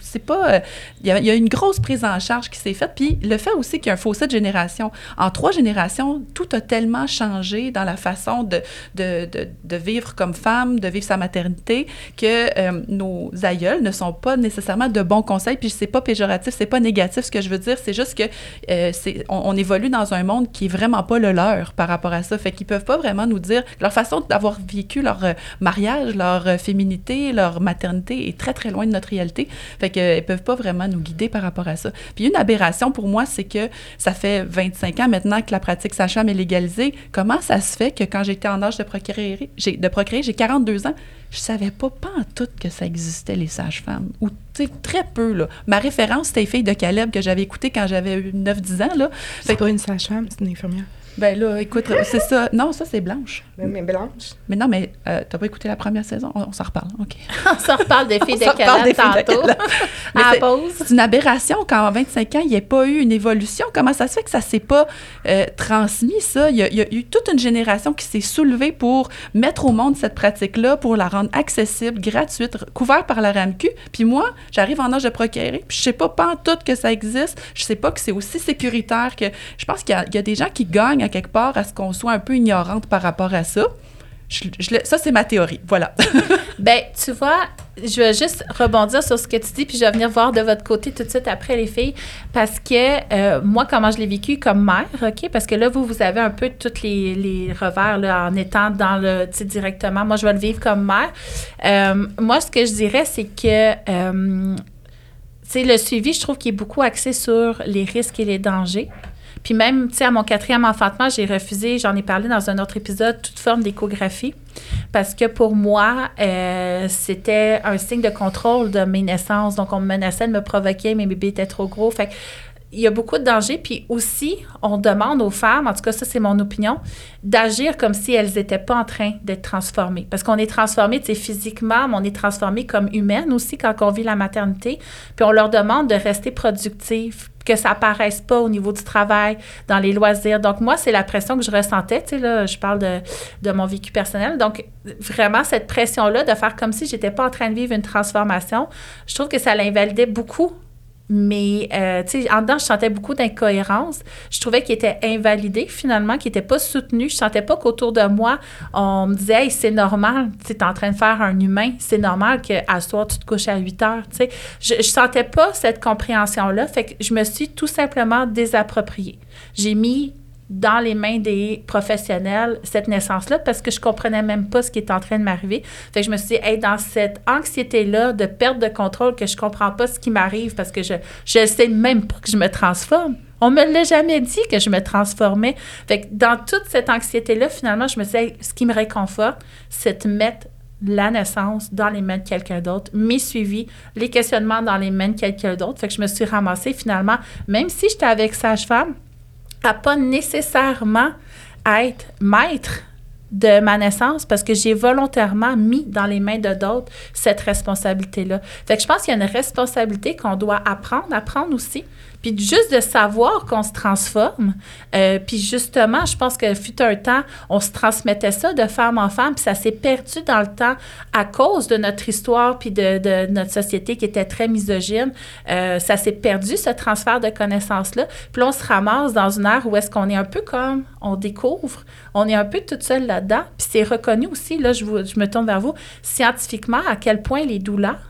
C'est pas... euh, Il il y a une grosse prise en charge qui s'est faite. Puis le fait aussi qu'il y a un fossé de génération. En trois générations, tout a tellement changé dans la façon de, de, de, vivre comme femme, de vivre sa maternité, que euh, nos aïeuls ne sont pas nécessairement de bons conseils. Puis c'est pas péjoratif, c'est pas négatif. Ce que je veux dire, c'est juste que euh, on, on évolue dans un monde qui est vraiment pas le leur par rapport à ça. Fait qu'ils peuvent pas vraiment nous dire leur façon d'avoir vécu leur euh, mariage, leur euh, féminité, leur maternité est très très loin de notre réalité. Fait qu'ils peuvent pas vraiment nous guider par rapport à ça. Puis une aberration pour moi, c'est que ça fait 25 ans maintenant que la pratique sage-femme est légalisée. Comment ça se fait que quand j'étais en âge de procréer, j'ai, de procréer, j'ai 42 ans, je savais pas pas en tout que ça existait les sages-femmes ou très peu là. Ma référence c'était les de Caleb que j'avais écouté quand j'avais eu 9-10 ans là. C'est pas une sage-femme, c'est une infirmière. Ben là, écoute, c'est ça. Non, ça c'est Blanche. Mais, mais blanche. Mais non, mais euh, t'as pas écouté la première saison? On, on s'en reparle, OK. On se reparle des filles On de s'en Calais tantôt. À la c'est- pause. C'est une aberration qu'en 25 ans, il n'y ait pas eu une évolution. Comment ça se fait que ça ne s'est pas euh, transmis, ça? Il y, a, il y a eu toute une génération qui s'est soulevée pour mettre au monde cette pratique-là, pour la rendre accessible, gratuite, couverte par la RAMQ. Puis moi, j'arrive en âge de procréer, puis je sais pas pas en tout que ça existe. Je sais pas que c'est aussi sécuritaire que... Je pense qu'il y a des gens qui gagnent à quelque part à ce qu'on soit un peu ignorante par rapport à ça. Ça, c'est ma théorie. Voilà. Ben, tu vois, je vais juste rebondir sur ce que tu dis, puis je vais venir voir de votre côté tout de suite après les filles, parce que euh, moi, comment je l'ai vécu comme mère, OK? Parce que là, vous, vous avez un peu tous les, revers là, en étant dans le, tu sais, directement. Moi, je vais le vivre comme mère. Euh, moi, ce que je dirais, c'est que, euh, le suivi, je trouve qu'il est beaucoup axé sur les risques et les dangers. Puis même, tu sais, à mon quatrième enfantement, j'ai refusé, j'en ai parlé dans un autre épisode, toute forme d'échographie. Parce que pour moi, euh, c'était un signe de contrôle de mes naissances. Donc, on me menaçait de me provoquer, mes bébés étaient trop gros. Il y a beaucoup de dangers. Puis aussi, on demande aux femmes, en tout cas, ça, c'est mon opinion, d'agir comme si elles n'étaient pas en train d'être transformées. Parce qu'on est transformé, tu sais, physiquement, mais on est transformé comme humaine aussi quand on vit la maternité. Puis on leur demande de rester productif, que ça apparaisse pas au niveau du travail, dans les loisirs. Donc, moi, c'est la pression que je ressentais. Tu sais, là, je parle de, de mon vécu personnel. Donc, vraiment, cette pression-là de faire comme si j'étais pas en train de vivre une transformation, je trouve que ça l'invalidait beaucoup mais, euh, tu sais, en dedans, je sentais beaucoup d'incohérence. Je trouvais qu'il était invalidé, finalement, qu'il n'était pas soutenu. Je sentais pas qu'autour de moi, on me disait, hey, c'est normal, tu es en train de faire un humain. C'est normal qu'à soir, tu te couches à 8 heures, tu sais. Je, je sentais pas cette compréhension-là. Fait que je me suis tout simplement désappropriée. J'ai mis dans les mains des professionnels cette naissance-là parce que je comprenais même pas ce qui était en train de m'arriver. Fait que je me suis dit, hey, dans cette anxiété-là de perte de contrôle que je comprends pas ce qui m'arrive parce que je je sais même pas que je me transforme. On me l'a jamais dit que je me transformais. Fait que dans toute cette anxiété-là, finalement, je me suis dit, ce qui me réconforte, c'est de mettre la naissance dans les mains de quelqu'un d'autre, mes suivis, les questionnements dans les mains de quelqu'un d'autre. Fait que je me suis ramassée finalement, même si j'étais avec sage-femme, à pas nécessairement être maître de ma naissance parce que j'ai volontairement mis dans les mains de d'autres cette responsabilité-là. Fait que je pense qu'il y a une responsabilité qu'on doit apprendre, apprendre aussi. Puis juste de savoir qu'on se transforme. Euh, puis justement, je pense que fut un temps, on se transmettait ça de femme en femme, puis ça s'est perdu dans le temps à cause de notre histoire puis de, notre société qui était très misogyne. Euh, ça s'est perdu, ce transfert de connaissances-là. Puis on se ramasse dans une ère où est-ce qu'on est un peu comme, on découvre, on est un peu toute seule là-dedans. Puis c'est reconnu aussi, là, je me tourne vers vous, scientifiquement, à quel point les douleurs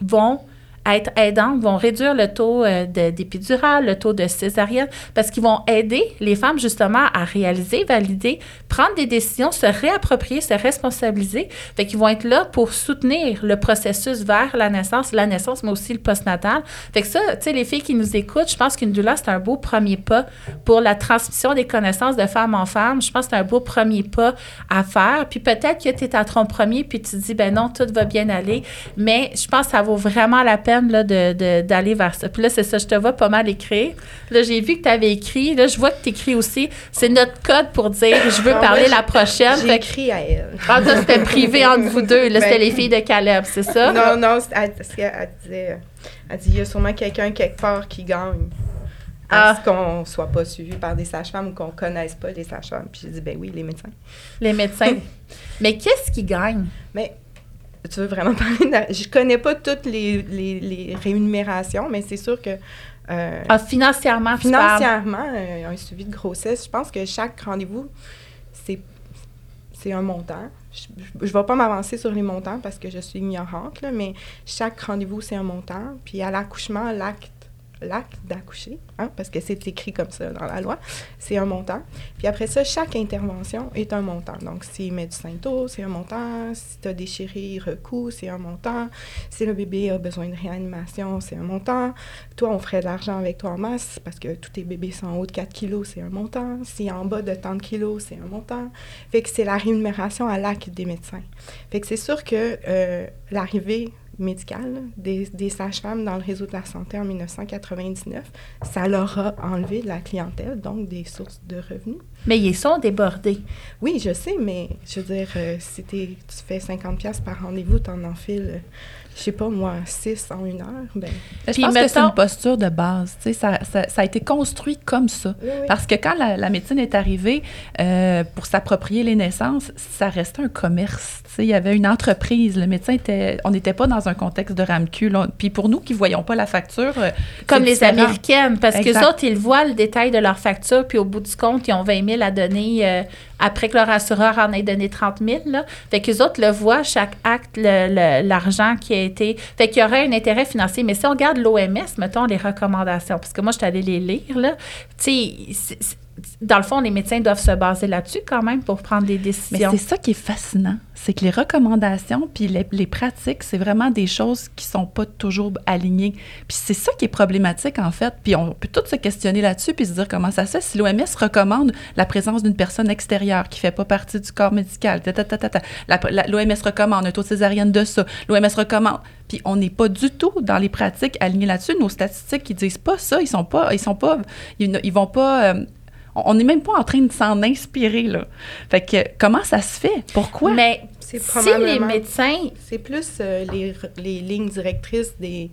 vont être aidantes, vont réduire le taux euh, de- d'épidural, le taux de césarienne, parce qu'ils vont aider les femmes justement à réaliser, valider, prendre des décisions, se réapproprier, se responsabiliser. Fait qu'ils vont être là pour soutenir le processus vers la naissance, la naissance, mais aussi le postnatal. Fait que ça, tu sais, les filles qui nous écoutent, je pense qu'une doula, c'est un beau premier pas pour la transmission des connaissances de femme en femme. Je pense que c'est un beau premier pas à faire. Puis peut-être que tu es à ton premier, puis tu te dis, ben non, tout va bien aller. Mais je pense que ça vaut vraiment la peine là, de- de- d'aller vers ça. Puis là, c'est ça, je te vois pas mal écrire. Là, j'ai vu que tu avais écrit. Là, je vois que tu écris aussi. C'est notre code pour dire, je veux Ah, parler la prochaine. J'ai écrit à elle. ah, ça, c'était privé entre vous deux. Là, c'était Ben- les filles de Caleb, c'est ça? Non, non, c'est- elle, elle disait, elle dit, il y a sûrement quelqu'un quelque part qui gagne. Ah. À ce qu'on soit pas suivi par des sages-femmes ou qu'on connaisse pas les sages-femmes. Puis j'ai dit, ben oui, les médecins. Les médecins. Mais qu'est-ce qui gagne? Mais tu veux vraiment parler de... Je connais pas toutes les, les, les rémunérations, mais c'est sûr que... euh, Ah, financièrement. Financièrement, euh, un suivi de grossesse, je pense que chaque rendez-vous, c'est, c'est un montant. Je ne vais pas m'avancer sur les montants parce que je suis ignorante, là, mais chaque rendez-vous, c'est un montant. Puis à l'accouchement, l'acte, l'acte d'accoucher, hein, parce que c'est écrit comme ça dans la loi, c'est un montant. Puis après ça, chaque intervention est un montant. Donc, met du Sainto, c'est un montant. Si tu as déchiré, recours, c'est un montant. Si le bébé a besoin de réanimation, c'est un montant. Toi, on ferait de l'argent avec toi en masse parce que tous tes bébés sont en haut de 4 kilos, c'est un montant. Si en bas de tant de kilos, c'est un montant. Fait que c'est la rémunération à l'acte des médecins. Fait que c'est sûr que euh, l'arrivée médicale des, des sages-femmes dans le réseau de la santé en 1999, ça leur a enlevé de la clientèle, donc des sources de revenus. Mais ils sont débordés. Oui, je sais, mais je veux dire, euh, si tu fais 50$ piastres par rendez-vous, t'en enfiles, euh, je sais pas moi, 6 en une heure, ben... Je Puis pense que c'est une posture de base. tu sais, Ça, ça, ça a été construit comme ça. Oui, oui. Parce que quand la, la médecine est arrivée euh, pour s'approprier les naissances, ça restait un commerce. tu sais, Il y avait une entreprise. Le médecin était. On n'était pas dans un contexte de ramecule. On- Puis pour nous qui ne voyons pas la facture. euh, Comme les différent. Américaines, parce que autres, ils voient le détail de leur facture, puis au bout du compte, ils ont 20 000 à donner euh, après que leur assureur en ait donné 30 000. Là. Fait qu'eux autres le voient, chaque acte, le- le- l'argent qui Fait qu'il y aurait un intérêt financier. Mais si on regarde l'OMS, mettons, les recommandations, parce que moi, je suis allée les lire, là, tu sais, dans le fond, les médecins doivent se baser là-dessus quand même pour prendre des Mais décisions. c'est ça qui est fascinant. C'est que les recommandations puis les, les pratiques, c'est vraiment des choses qui sont pas toujours alignées. Puis c'est ça qui est problématique, en fait. Puis on peut tous se questionner là-dessus puis se dire comment ça se fait. Si l'OMS recommande la présence d'une personne extérieure qui fait pas partie du corps médical, ta, ta, ta, ta, ta, la- la- l'OMS recommande un taux de césarienne de ça, l'OMS recommande. Puis on n'est pas du tout dans les pratiques alignées là-dessus. Nos statistiques, ils disent pas ça. Ils sont pas, ils sont pas, ils vont pas... euh, on n'est même pas en train de s'en inspirer, là. Fait que, comment ça se fait? Pourquoi? Mais C'est si les médecins C'est plus euh, les, r- les lignes directrices des,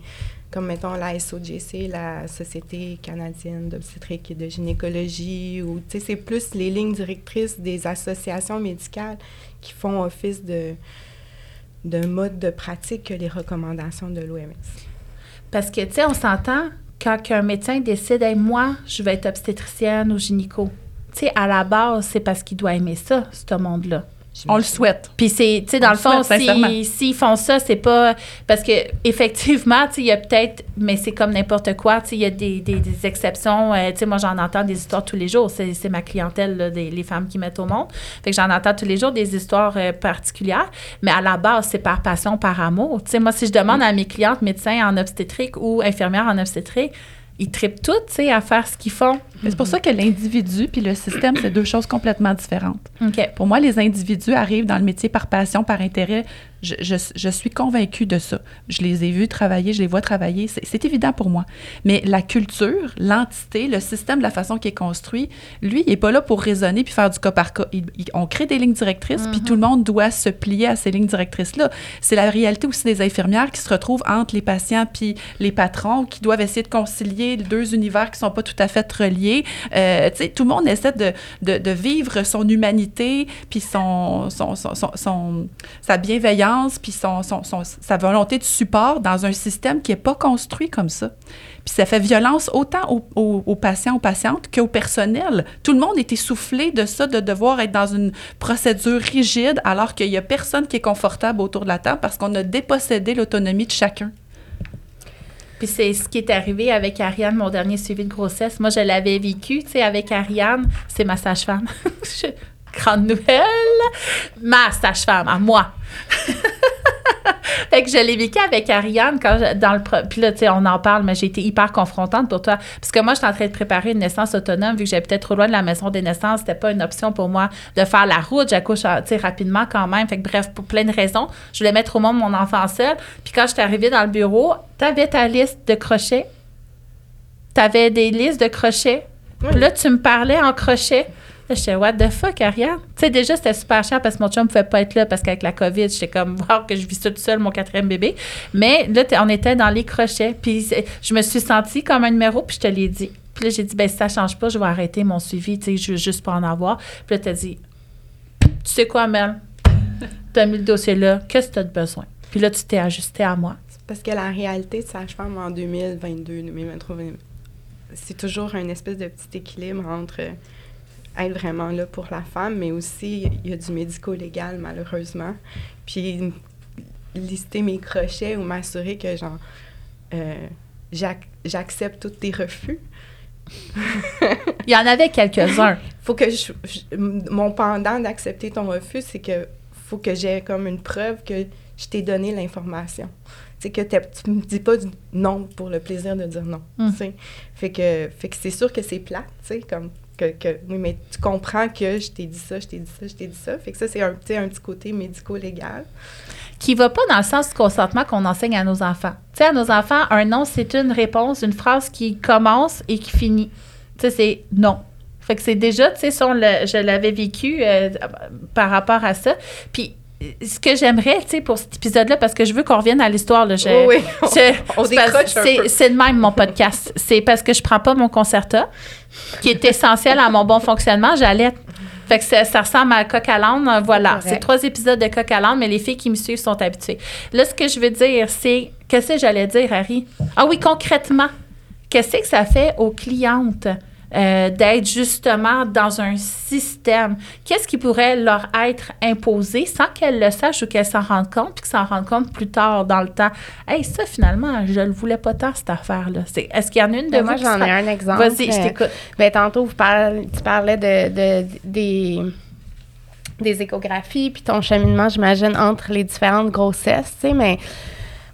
comme mettons la SOGC, la Société canadienne d'obstétrique et de gynécologie, ou tu sais, c'est plus les lignes directrices des associations médicales qui font office de, de mode de pratique que les recommandations de l'OMS. Parce que, tu sais, on s'entend quand un médecin décide, moi, je vais être obstétricienne ou gynéco. Tu sais, à la base, c'est parce qu'il doit aimer ça, ce monde-là. On le souhaite. Puis c'est, tu sais, dans le fond, sincèrement. si- s'ils font ça, c'est pas. Parce que, effectivement, tu sais, il y a peut-être. Mais c'est comme n'importe quoi, tu sais, il y a des, des- des exceptions. euh, tu sais, moi, j'en entends des histoires tous les jours. C'est, c'est ma clientèle, là, des, les femmes qui mettent au monde. Fait que j'en entends tous les jours des histoires euh, particulières. Mais à la base, c'est par passion, par amour. Tu sais, moi, si je demande à mes clientes médecins en obstétrique ou infirmières en obstétrique, ils tripent toutes, tu sais, à faire ce qu'ils font. Mais C'est pour ça que l'individu puis le système, c'est deux choses complètement différentes. Pour moi, les individus arrivent dans le métier par passion, par intérêt, Je, je, je suis convaincue de ça. Je les ai vus travailler, je les vois travailler. C'est évident pour moi. Mais la culture, l'entité, le système de la façon qui est construit, lui, il n'est pas là pour raisonner puis faire du cas par cas. Il- il- on crée des lignes directrices, puis tout le monde doit se plier à ces lignes directrices-là. C'est la réalité aussi des infirmières qui se retrouvent entre les patients puis les patrons, qui doivent essayer de concilier deux univers qui sont pas tout à fait reliés. Euh, tu sais, tout le monde essaie de, de, de vivre son humanité, puis son, son, son, son- son- sa bienveillance, puis sa volonté de support dans un système qui n'est pas construit comme ça. Puis ça fait violence autant aux, aux- aux patients, aux patientes qu'au personnel. Tout le monde est essoufflé de ça, de devoir être dans une procédure rigide, alors qu'il n'y a personne qui est confortable autour de la table parce qu'on a dépossédé l'autonomie de chacun. Puis c'est ce qui est arrivé avec Ariane, mon dernier suivi de grossesse. Moi, je l'avais vécu, tu sais, avec Ariane. C'est ma sage-femme. Je- Grande nouvelle. Ma sage-femme, à moi. fait que je l'ai vécu avec Ariane quand je- dans le puis là tu sais on en parle mais j'ai été hyper confrontante pour toi. Parce que moi j'étais en train de préparer une naissance autonome vu que j'habitais trop loin de la maison des naissances c'était pas une option pour moi de faire la route. J'accouche tu sais rapidement quand même. Fait que bref pour plein de raisons je voulais mettre au monde mon enfant seul. Puis quand j'étais arrivée dans le bureau t'avais ta liste de crochets. T'avais des listes de crochets. Puis là tu me parlais en crochet j'étais, what the fuck, Ariane? Tu sais, déjà, c'était super cher parce que mon chum ne pouvait pas être là parce qu'avec la COVID, j'étais comme, voir que je vis toute seule, mon quatrième bébé. Mais là, on était dans les crochets. Puis je me suis sentie comme un numéro, puis je te l'ai dit. Puis là, j'ai dit, ben si ça change pas, je vais arrêter mon suivi, tu sais, je veux juste pas en avoir. Puis là, t'as dit, tu sais quoi, Mel? T'as mis le dossier là, qu'est-ce que t'as de besoin? Puis là, tu t'es ajusté à moi. Parce que la réalité de sage-femme en 2022, 2023, c'est toujours un espèce de petit équilibre entre être vraiment là pour la femme, mais aussi il y a du médico-légal, malheureusement. Puis lister mes crochets ou m'assurer que genre euh, j'ac- j'accepte tous tes refus. Il y en avait quelques-uns. faut que je, je- mon pendant d'accepter ton refus, c'est que faut que j'ai comme une preuve que je t'ai donné l'information. Sais, que tu me dis pas non pour le plaisir de dire non. Mm. que, fait que c'est sûr que c'est plate, tu sais, comme que, que- oui, mais tu comprends que je t'ai dit ça, je t'ai dit ça, je t'ai dit ça. Fait que ça, c'est un, un petit côté médico-légal. qui va pas dans le sens du consentement qu'on enseigne à nos enfants. Tu sais, à nos enfants, un non, c'est une réponse, une phrase qui commence et qui finit. Tu sais, c'est non. Fait que c'est déjà, tu sais, je l'avais vécu euh, par rapport à ça. Puis, ce que j'aimerais, tu sais, pour cet épisode-là, parce que je veux qu'on revienne à l'histoire, là, je- oui, on, je- on c'est c'est- de même mon podcast. C'est parce que je prends pas mon concerta, qui est essentiel à mon bon fonctionnement. J'allais. Fait que ça, ça ressemble à coq à l'âne. euh, Voilà. C'est trois épisodes de coq à l'âne, mais les filles qui me suivent sont habituées. Là, ce que je veux dire, c'est. Qu'est-ce que j'allais dire, Harry? Ah oui, concrètement, qu'est-ce que ça fait aux clientes? Euh, d'être justement dans un système. Qu'est-ce qui pourrait leur être imposé sans qu'elles le sachent ou qu'elles s'en rendent compte, puis qu'elles s'en rendent compte plus tard dans le temps? Hey, ça, finalement, je le voulais pas tant, cette affaire-là. C'est- Est-ce qu'il y en a une de Ben, moi, qui j'en ai un exemple. Vas-y, je Euh, t'écoute. Ben, tantôt, vous parlez- tu parlais de, de- des, des échographies, puis ton cheminement, j'imagine, entre les différentes grossesses, tu sais, mais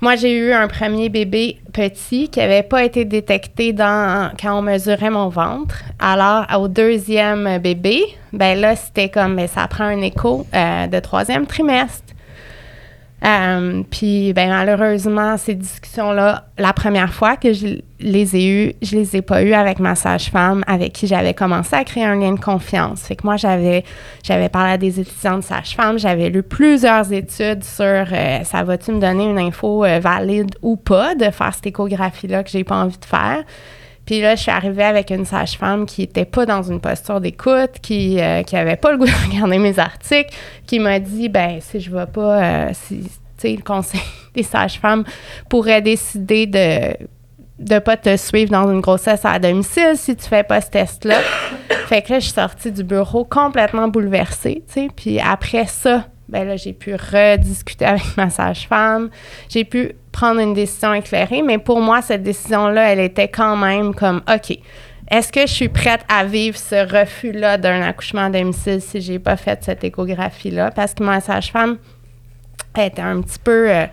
moi, j'ai eu un premier bébé petit qui n'avait pas été détecté dans, quand on mesurait mon ventre. Alors, au deuxième bébé, ben là, c'était comme, ben, ça prend un écho euh, de troisième trimestre. Euh, puis, ben, malheureusement, ces discussions-là, la première fois que je les ai eues, je les ai pas eues avec ma sage-femme avec qui j'avais commencé à créer un lien de confiance. Fait que moi, j'avais, j'avais parlé à des étudiants de sage-femme, j'avais lu plusieurs études sur euh, ça va-tu me donner une info euh, valide ou pas de faire cette échographie-là que j'ai pas envie de faire. Puis là, je suis arrivée avec une sage-femme qui était pas dans une posture d'écoute, qui euh, qui avait pas le goût de regarder mes articles, qui m'a dit ben si je vais pas, euh, si tu sais le conseil des sages-femmes pourrait décider de de pas te suivre dans une grossesse à domicile si tu fais pas ce test-là. fait que là, je suis sortie du bureau complètement bouleversée, tu sais. Puis après ça, ben là, j'ai pu rediscuter avec ma sage-femme. J'ai pu prendre une décision éclairée, mais pour moi, cette décision-là, elle était quand même comme, OK, est-ce que je suis prête à vivre ce refus-là d'un accouchement à domicile si j'ai pas fait cette échographie-là? Parce que ma sage-femme, était un petit peu... euh,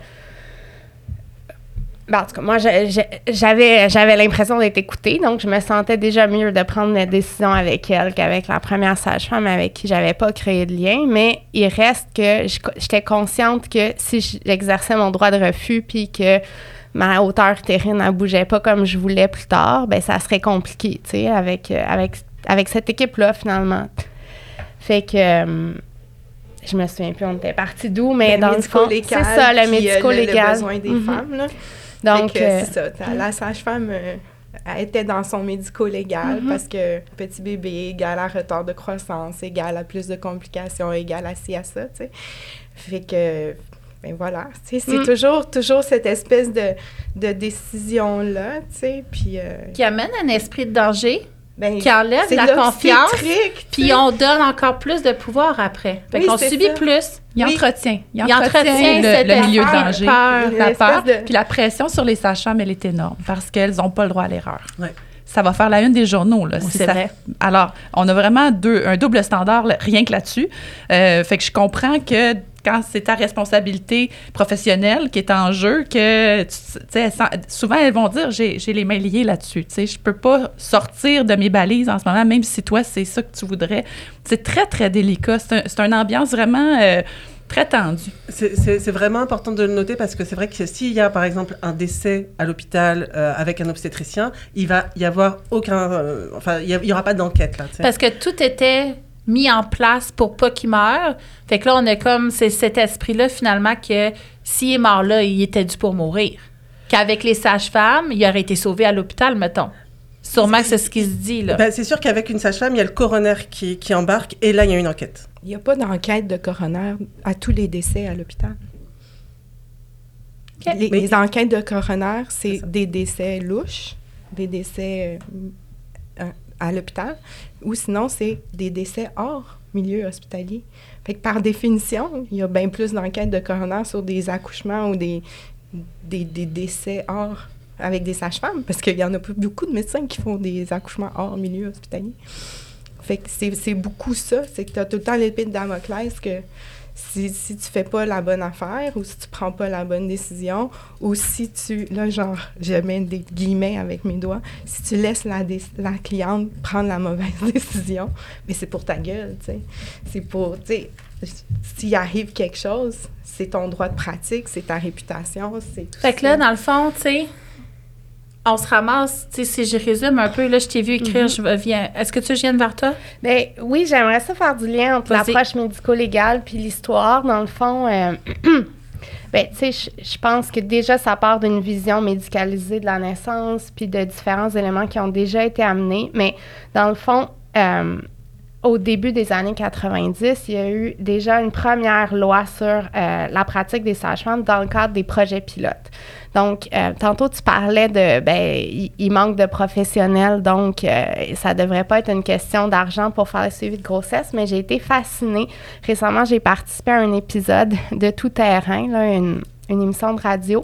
Ben, en tout cas, moi, j'avais, j'avais l'impression d'être écoutée, donc je me sentais déjà mieux de prendre la décision avec elle qu'avec la première sage-femme avec qui j'avais pas créé de lien. Mais il reste que j'étais consciente que si j'exerçais mon droit de refus puis que ma hauteur utérine ne bougeait pas comme je voulais plus tard, ben ça serait compliqué, tu sais, avec, euh, avec, avec cette équipe-là, finalement. Fait que... euh, je me souviens plus, on était parti d'où, mais dans le fond, c'est médico-légal, ça, le puis, euh, médico-légal. Le, besoin des Mhm. femmes, là. Donc, que, euh, c'est ça. La sage-femme, euh, était dans son médico-légal Mhm. parce que petit bébé égale à retard de croissance, égale à plus de complications, égale à ci, à ça, tu sais. Fait que, ben voilà, tu sais, c'est Mm. toujours, toujours cette espèce de, de décision-là, tu sais, puis... euh, Qui amène un esprit de danger, ben, qui enlève la confiance, puis on donne encore plus de pouvoir après. Fait Oui, qu'on subit ça. plus. Il Oui. entretient. Il Il entretient, entretient le, le milieu de peur, danger. peur. La peur. de- Puis la pression sur les sages-femmes, elle est énorme parce qu'elles n'ont pas le droit à l'erreur. Ouais. Ça va faire la une des journaux. Là, Oui, si ça- vrai. Alors, on a vraiment deux, un double standard là, rien que là-dessus. Euh, fait que je comprends que quand c'est ta responsabilité professionnelle qui est en jeu, que tu souvent elles vont dire j'ai j'ai les mains liées là-dessus. Tu sais, je peux pas sortir de mes balises en ce moment, même si toi c'est ça que tu voudrais. C'est très très délicat. C'est un, c'est une ambiance vraiment euh, très tendue. C'est- C'est c'est vraiment important de le noter parce que c'est vrai que s'il y a par exemple un décès à l'hôpital euh, avec un obstétricien, il va y avoir aucun, euh, enfin il y, aura pas d'enquête là. Parce que tout était mis en place pour pas qu'il meure. Fait que là, on a comme c'est cet esprit-là, finalement, que s'il est mort là, il était dû pour mourir. Qu'avec les sages-femmes, il aurait été sauvé à l'hôpital, mettons. Sûrement que c'est ce qui se dit, là. Ben, c'est sûr qu'avec une sage-femme, il y a le coroner qui, qui embarque et là il y a une enquête. Il n'y a pas d'enquête de coroner à tous les décès à l'hôpital? Les, enquêtes de coroner, c'est des décès louches, des décès euh, à l'hôpital, ou sinon, c'est des décès hors milieu hospitalier. Fait que par définition, il y a bien plus d'enquêtes de coroner sur des accouchements ou des, décès hors avec des sages-femmes, parce qu'il y en a beaucoup de médecins qui font des accouchements hors milieu hospitalier. Fait que c'est c'est beaucoup ça, c'est que tu as tout le temps l'épée de Damoclès que si, si tu fais pas la bonne affaire ou si tu prends pas la bonne décision ou si tu, là genre, je mets des guillemets avec mes doigts, si tu laisses la, cliente prendre la mauvaise décision, mais c'est pour ta gueule, tu sais. C'est pour, tu sais, s'il arrive quelque chose, c'est ton droit de pratique, c'est ta réputation, c'est tout Fait que là, dans le fond, tu sais, on se ramasse, tu sais, si je résume un peu, là, je t'ai vu écrire, Mhm. je viens. Est-ce que tu viens vers toi? Ben, oui, j'aimerais ça faire du lien entre l'approche médico-légale puis l'histoire. Dans le fond, euh, ben, tu sais, je- je pense que déjà, ça part d'une vision médicalisée de la naissance puis de différents éléments qui ont déjà été amenés. Mais dans le fond, euh, au début des années 90, il y a eu déjà une première loi sur euh, la pratique des sages-femmes dans le cadre des projets pilotes. Donc, euh, tantôt, tu parlais de, ben, il, manque de professionnels, donc euh, ça devrait pas être une question d'argent pour faire le suivi de grossesse, mais j'ai été fascinée. Récemment, j'ai participé à un épisode de Tout Terrain, une émission de radio.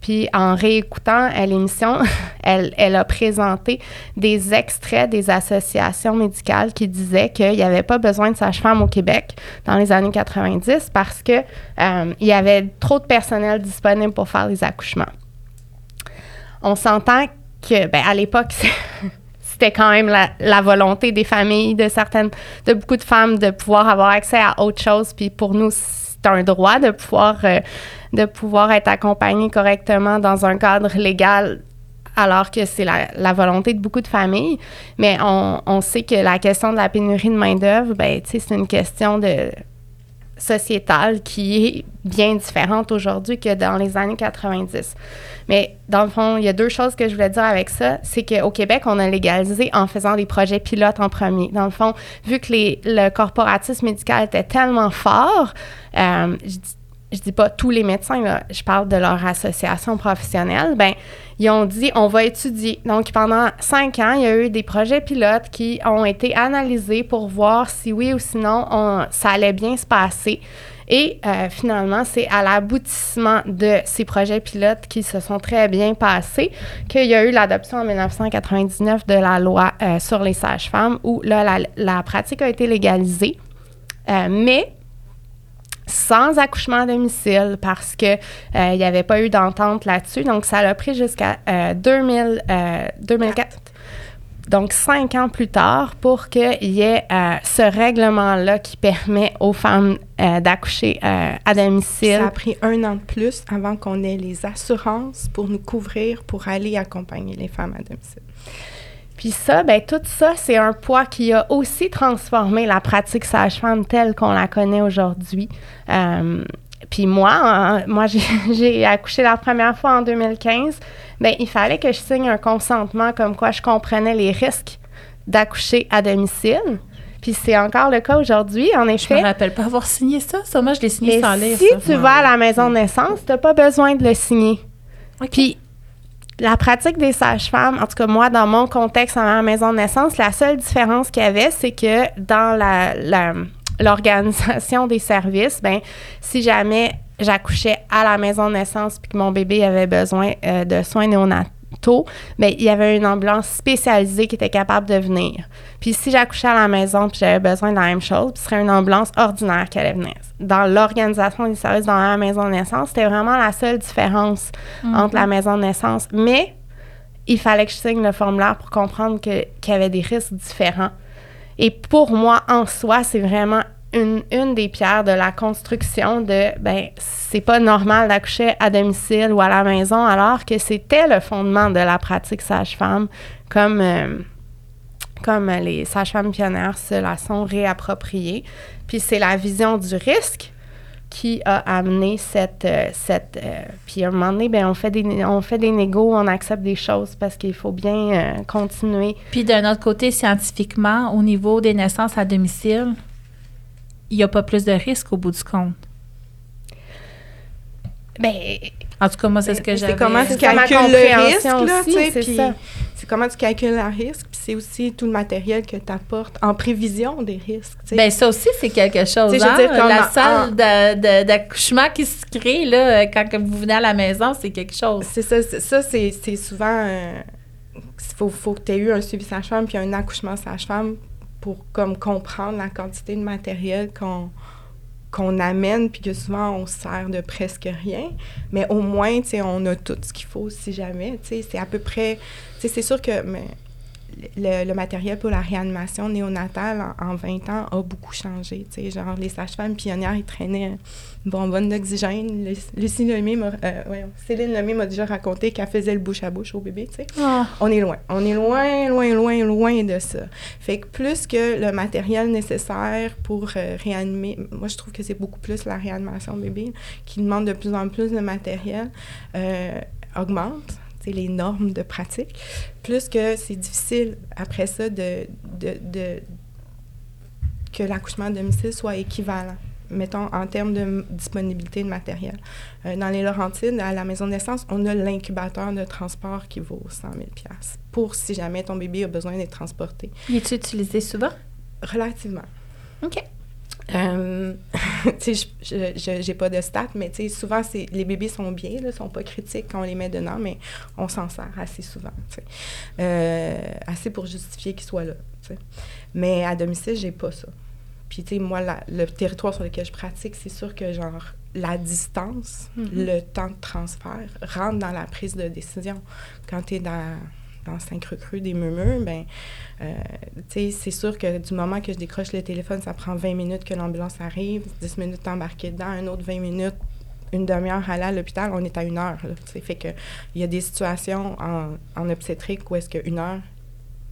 Puis en réécoutant euh, l'émission, elle, a présenté des extraits des associations médicales qui disaient qu'il n'y avait pas besoin de sage-femme au Québec dans les années 90 parce que euh, y avait trop de personnel disponible pour faire les accouchements. On s'entend que, ben, à l'époque, c'était quand même la, la volonté des familles, de certaines, de beaucoup de femmes, de pouvoir avoir accès à autre chose. Puis pour nous, c'est un droit de pouvoir, euh, de pouvoir être accompagné correctement dans un cadre légal alors que c'est la, volonté de beaucoup de familles. Mais on, on sait que la question de la pénurie de main-d'œuvre, ben, c'est une question de sociétale qui est bien différente aujourd'hui que dans les années 90. Mais dans le fond, il y a deux choses que je voulais dire avec ça. C'est qu'au Québec, on a légalisé en faisant des projets pilotes en premier. Dans le fond, vu que le corporatisme médical était tellement fort, euh, je, dis- je dis pas tous les médecins, je parle de leur association professionnelle, ben ils ont dit on va étudier. Donc pendant cinq ans, il y a eu des projets pilotes qui ont été analysés pour voir si oui ou sinon on- ça allait bien se passer. Et euh, finalement, c'est à l'aboutissement de ces projets pilotes qui se sont très bien passés qu'il y a eu l'adoption en 1999 de la loi euh, sur les sages-femmes où là, la, la pratique a été légalisée. Euh, mais sans accouchement à domicile parce que euh, n'y avait pas eu d'entente là-dessus. Donc, ça l'a pris jusqu'à euh, 2000, euh, 2004. Donc, cinq ans plus tard, pour qu'il y ait euh, ce règlement-là qui permet aux femmes euh, d'accoucher euh, à domicile. Ça a pris un an de plus avant qu'on ait les assurances pour nous couvrir pour aller accompagner les femmes à domicile. Puis ça, ben tout ça, c'est un poids qui a aussi transformé la pratique sage-femme telle qu'on la connaît aujourd'hui. Euh, puis moi, hein, moi j'ai- accouché la première fois en 2015. Ben il fallait que je signe un consentement comme quoi je comprenais les risques d'accoucher à domicile. Puis c'est encore le cas aujourd'hui, en Je me effet. rappelle pas avoir signé ça. Ça, moi, je l'ai signé Mais sans lire. si ça. tu vas à la maison de naissance, tu n'as pas besoin de le signer. Puis, la pratique des sages-femmes, en tout cas, moi, dans mon contexte à la maison de naissance, la seule différence qu'il y avait, c'est que dans l'organisation des services, ben, si jamais j'accouchais à la maison de naissance puis que mon bébé avait besoin euh, de soins néonataux, ben, il y avait une ambulance spécialisée qui était capable de venir. Puis si j'accouchais à la maison puis j'avais besoin de la même chose, puis ce serait une ambulance ordinaire qui allait venir. Dans l'organisation des services dans la maison de naissance, c'était vraiment la seule différence entre la maison de naissance. Mais il fallait que je signe le formulaire pour comprendre que- qu'il y avait des risques différents. Et pour moi, en soi, c'est vraiment une, une des pierres de la construction de, ben, c'est pas normal d'accoucher à domicile ou à la maison, alors que c'était le fondement de la pratique sage-femme, comme, euh, comme les sages-femmes pionnières se la sont réappropriées. Puis c'est la vision du risque qui a amené cette... euh, cette euh, puis à un moment donné, ben, on, fait des, on fait des négos, on accepte des choses parce qu'il faut bien euh, continuer. Puis d'un autre côté, scientifiquement, au niveau des naissances à domicile, il n'y a pas plus de risques au bout du compte? Ben, En tout cas, moi, c'est ce que j'avais. C'est comment tu calcules le risque, là, aussi, tu sais, c'est puis ça. c'est comment tu calcules le risque, puis c'est aussi tout le matériel que tu apportes en prévision des risques, tu sais. Ben, ça aussi, c'est quelque chose. Hein? dire, comme La en- salle d'accouchement qui se crée là, quand vous venez à la maison, c'est quelque chose. C'est ça, c'est- ça c'est c'est souvent... euh, Il faut, faut que tu aies eu un suivi sage-femme puis un accouchement sage-femme pour comme comprendre la quantité de matériel qu'on qu'on amène, puis que souvent on se sert de presque rien, mais au moins, tu sais, on a tout ce qu'il faut si jamais, tu sais, c'est à peu près, c'est sûr que mais, le, le matériel pour la réanimation néonatale en, en 20 ans a beaucoup changé, genre les sages-femmes pionnières, ils traînaient une bonbonne d'oxygène, Luc- Lucie Lemay, m'a- euh, Céline Lemay m'a déjà raconté qu'elle faisait le bouche à bouche au bébé, Ah. on est loin. On est loin, loin, loin, loin de ça. Fait que plus que le matériel nécessaire pour euh, réanimer, moi je trouve que c'est beaucoup plus la réanimation bébé qui demande de plus en plus de matériel, euh, augmente les normes de pratique, plus que c'est difficile après ça de, de, de- que l'accouchement à domicile soit équivalent mettons, en termes de disponibilité de matériel. Euh, dans les Laurentides, à la maison de naissance, on a l'incubateur de transport qui vaut 100 000 pour si jamais ton bébé a besoin d'être transporté. Il est utilisé souvent? Relativement. OK. Euh, tu sais, je- j'ai pas de stats, mais tu sais, souvent, c'est, les bébés sont bien, là, sont pas critiques quand on les met dedans, mais on s'en sert assez souvent. Euh, assez pour justifier qu'ils soient là, tu sais. Mais à domicile, j'ai pas ça. Puis, tu sais, moi, la- le territoire sur lequel je pratique, c'est sûr que, genre, la distance, le temps de transfert rentre dans la prise de décision. Quand tu es dans, dans Saint-Cru-Cru des murmures, ben euh, tu sais, c'est sûr que du moment que je décroche le téléphone, ça prend 20 minutes que l'ambulance arrive, 10 minutes d'embarquer dedans, un autre 20 minutes, une demi-heure à aller à l'hôpital, on est à une heure. Sais. fait que il y a des situations en, en obstétrique où est-ce qu'une heure,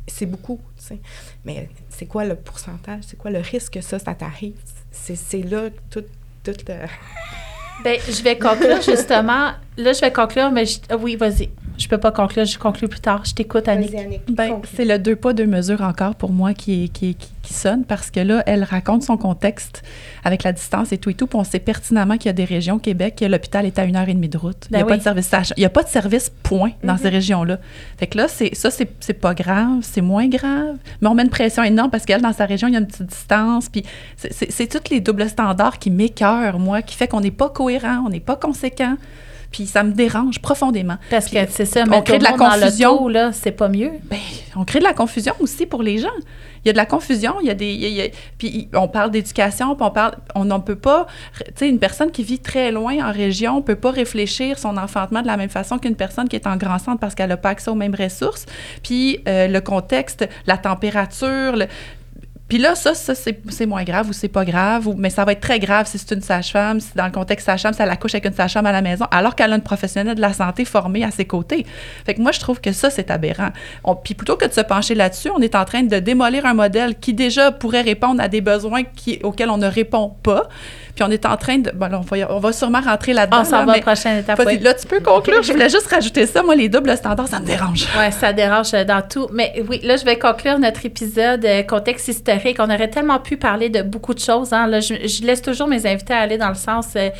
c'est beaucoup, tu sais. Mais c'est quoi le pourcentage? C'est quoi le risque que ça, ça t'arrive? C'est, c'est là tout, tout le... Ben, je vais conclure justement. Là, je vais conclure, mais je- ah oui, vas-y. Je peux pas conclure, je conclue plus tard. Je t'écoute, Annick. Ben, c'est le deux pas, deux mesures encore pour moi qui, est- qui, est- qui, qui sonne parce que là, elle raconte son contexte avec la distance et tout et tout. Puis on sait pertinemment qu'il y a des régions au Québec que l'hôpital est à une heure et demie de route. il n'y a Ben pas de service Il n'y a pas de service point dans ces régions-là. Fait que là, c'est, ça, c'est, c'est pas grave, c'est moins grave. Mais on met une pression énorme parce qu'elle, dans sa région, il y a une petite distance. Puis c'est, tous les doubles standards qui m'écœurent, moi, qui fait qu'on n'est pas cohérent, on n'est pas conséquent. Puis ça me dérange profondément. Parce que c'est ça, on crée de la confusion. l'auto, là, c'est pas mieux. Ben, on crée de la confusion aussi pour les gens. Il y a de la confusion, il y a des... il y a- il y a- puis on parle d'éducation, puis on parle... On n'en peut pas... Tu sais, une personne qui vit très loin en région peut pas réfléchir son enfantement de la même façon qu'une personne qui est en grand centre parce qu'elle n'a pas accès aux mêmes ressources. Puis euh, le contexte, la température... le- puis là, ça, ça c'est moins grave ou c'est pas grave, ou, mais ça va être très grave si c'est une sage-femme, si dans le contexte sage-femme, si elle accouche avec une sage-femme à la maison, alors qu'elle a une professionnelle de la santé formée à ses côtés. Fait que moi, je trouve que ça, c'est aberrant. Puis plutôt que de se pencher là-dessus, on est en train de démolir un modèle qui déjà pourrait répondre à des besoins qui, auxquels on ne répond pas. Puis on est en train de... Bon, là, on, va, y- on va sûrement rentrer là-dedans. On s'en là, va à la prochaine étape. Là, tu peux conclure. Je voulais juste rajouter ça. Moi, les doubles standards, ça me dérange. Oui, ça dérange euh, dans tout. Mais oui, là, je vais conclure notre épisode euh, contexte historique. On aurait tellement pu parler de beaucoup de choses. Hein. Là, je, je laisse toujours mes invités aller dans le sens euh,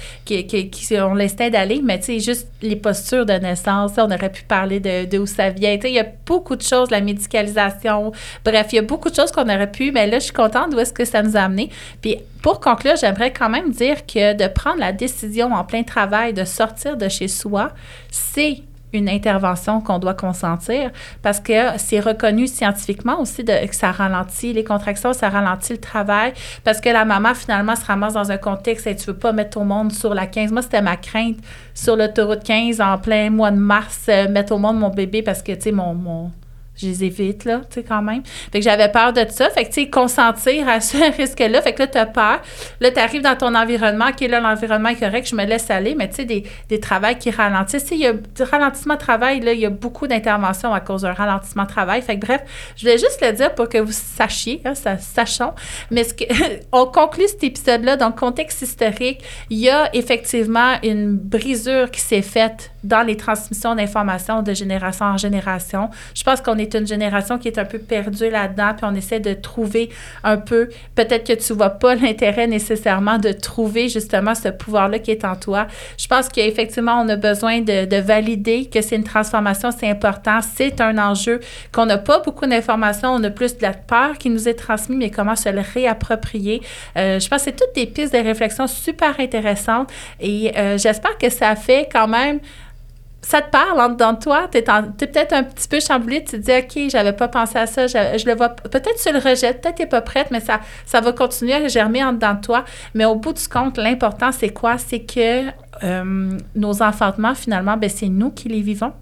ont l'instinct d'aller, mais tu sais, juste les postures de naissance, on aurait pu parler de d'où ça vient. Tu sais, il y a beaucoup de choses, la médicalisation. Bref, il y a beaucoup de choses qu'on aurait pu, mais là, je suis contente d'où est-ce que ça nous a amené. Puis pour conclure, j'aimerais quand même dire que de prendre la décision en plein travail de sortir de chez soi, c'est une intervention qu'on doit consentir parce que c'est reconnu scientifiquement aussi que ça ralentit les contractions, ça ralentit le travail parce que la maman finalement se ramasse dans un contexte et tu veux pas mettre au monde sur la 15. Moi, c'était ma crainte sur l'autoroute 15 en plein mois de mars, euh, mettre au monde mon bébé parce que, tu sais, mon, je les évite, là, tu sais, quand même. Fait que j'avais peur de ça. Fait que, tu sais, consentir à ce risque-là. Fait que là, tu as peur. Là, tu arrives dans ton environnement, est là, l'environnement est correct, je me laisse aller, mais tu sais, des, des travails qui ralentissent. Tu sais, il y a du ralentissement de travail, là, il y a beaucoup d'interventions à cause d'un ralentissement de travail. Fait que, bref, je voulais juste le dire pour que vous sachiez, hein, ça, sachons. Mais ce que, on conclut cet épisode-là, dans le contexte historique, il y a effectivement une brisure qui s'est faite dans les transmissions d'informations de génération en génération. Je pense qu'on est une génération qui est un peu perdue là-dedans, puis on essaie de trouver un peu, peut-être que tu vois pas l'intérêt nécessairement de trouver justement ce pouvoir-là qui est en toi. Je pense qu'effectivement, on a besoin de, de valider que c'est une transformation, c'est important, c'est un enjeu, qu'on n'a pas beaucoup d'informations, on a plus de la peur qui nous est transmise, mais comment se le réapproprier. Euh, je pense que c'est toutes des pistes de réflexion super intéressantes et euh, j'espère que ça fait quand même ça te parle en dedans de toi, tu es, peut-être un petit peu chamboulé, tu te dis, OK, j'avais pas pensé à ça, je, le vois, peut-être tu le rejettes, peut-être tu n'es pas prête, mais ça, ça va continuer à germer en dedans de toi. Mais au bout du compte, l'important, c'est quoi? C'est que euh, nos enfantements, finalement, ben, c'est nous qui les vivons.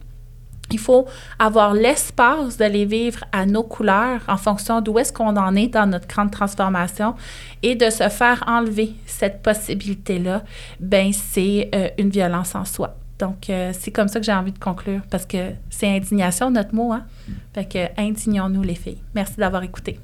Il faut avoir l'espace de les vivre à nos couleurs en fonction d'où est-ce qu'on en est dans notre grande transformation et de se faire enlever cette possibilité-là, ben c'est euh, une violence en soi. Donc, euh, c'est comme ça que j'ai envie de conclure parce que c'est indignation, notre mot. Hein? Fait que indignons-nous, les filles. Merci d'avoir écouté.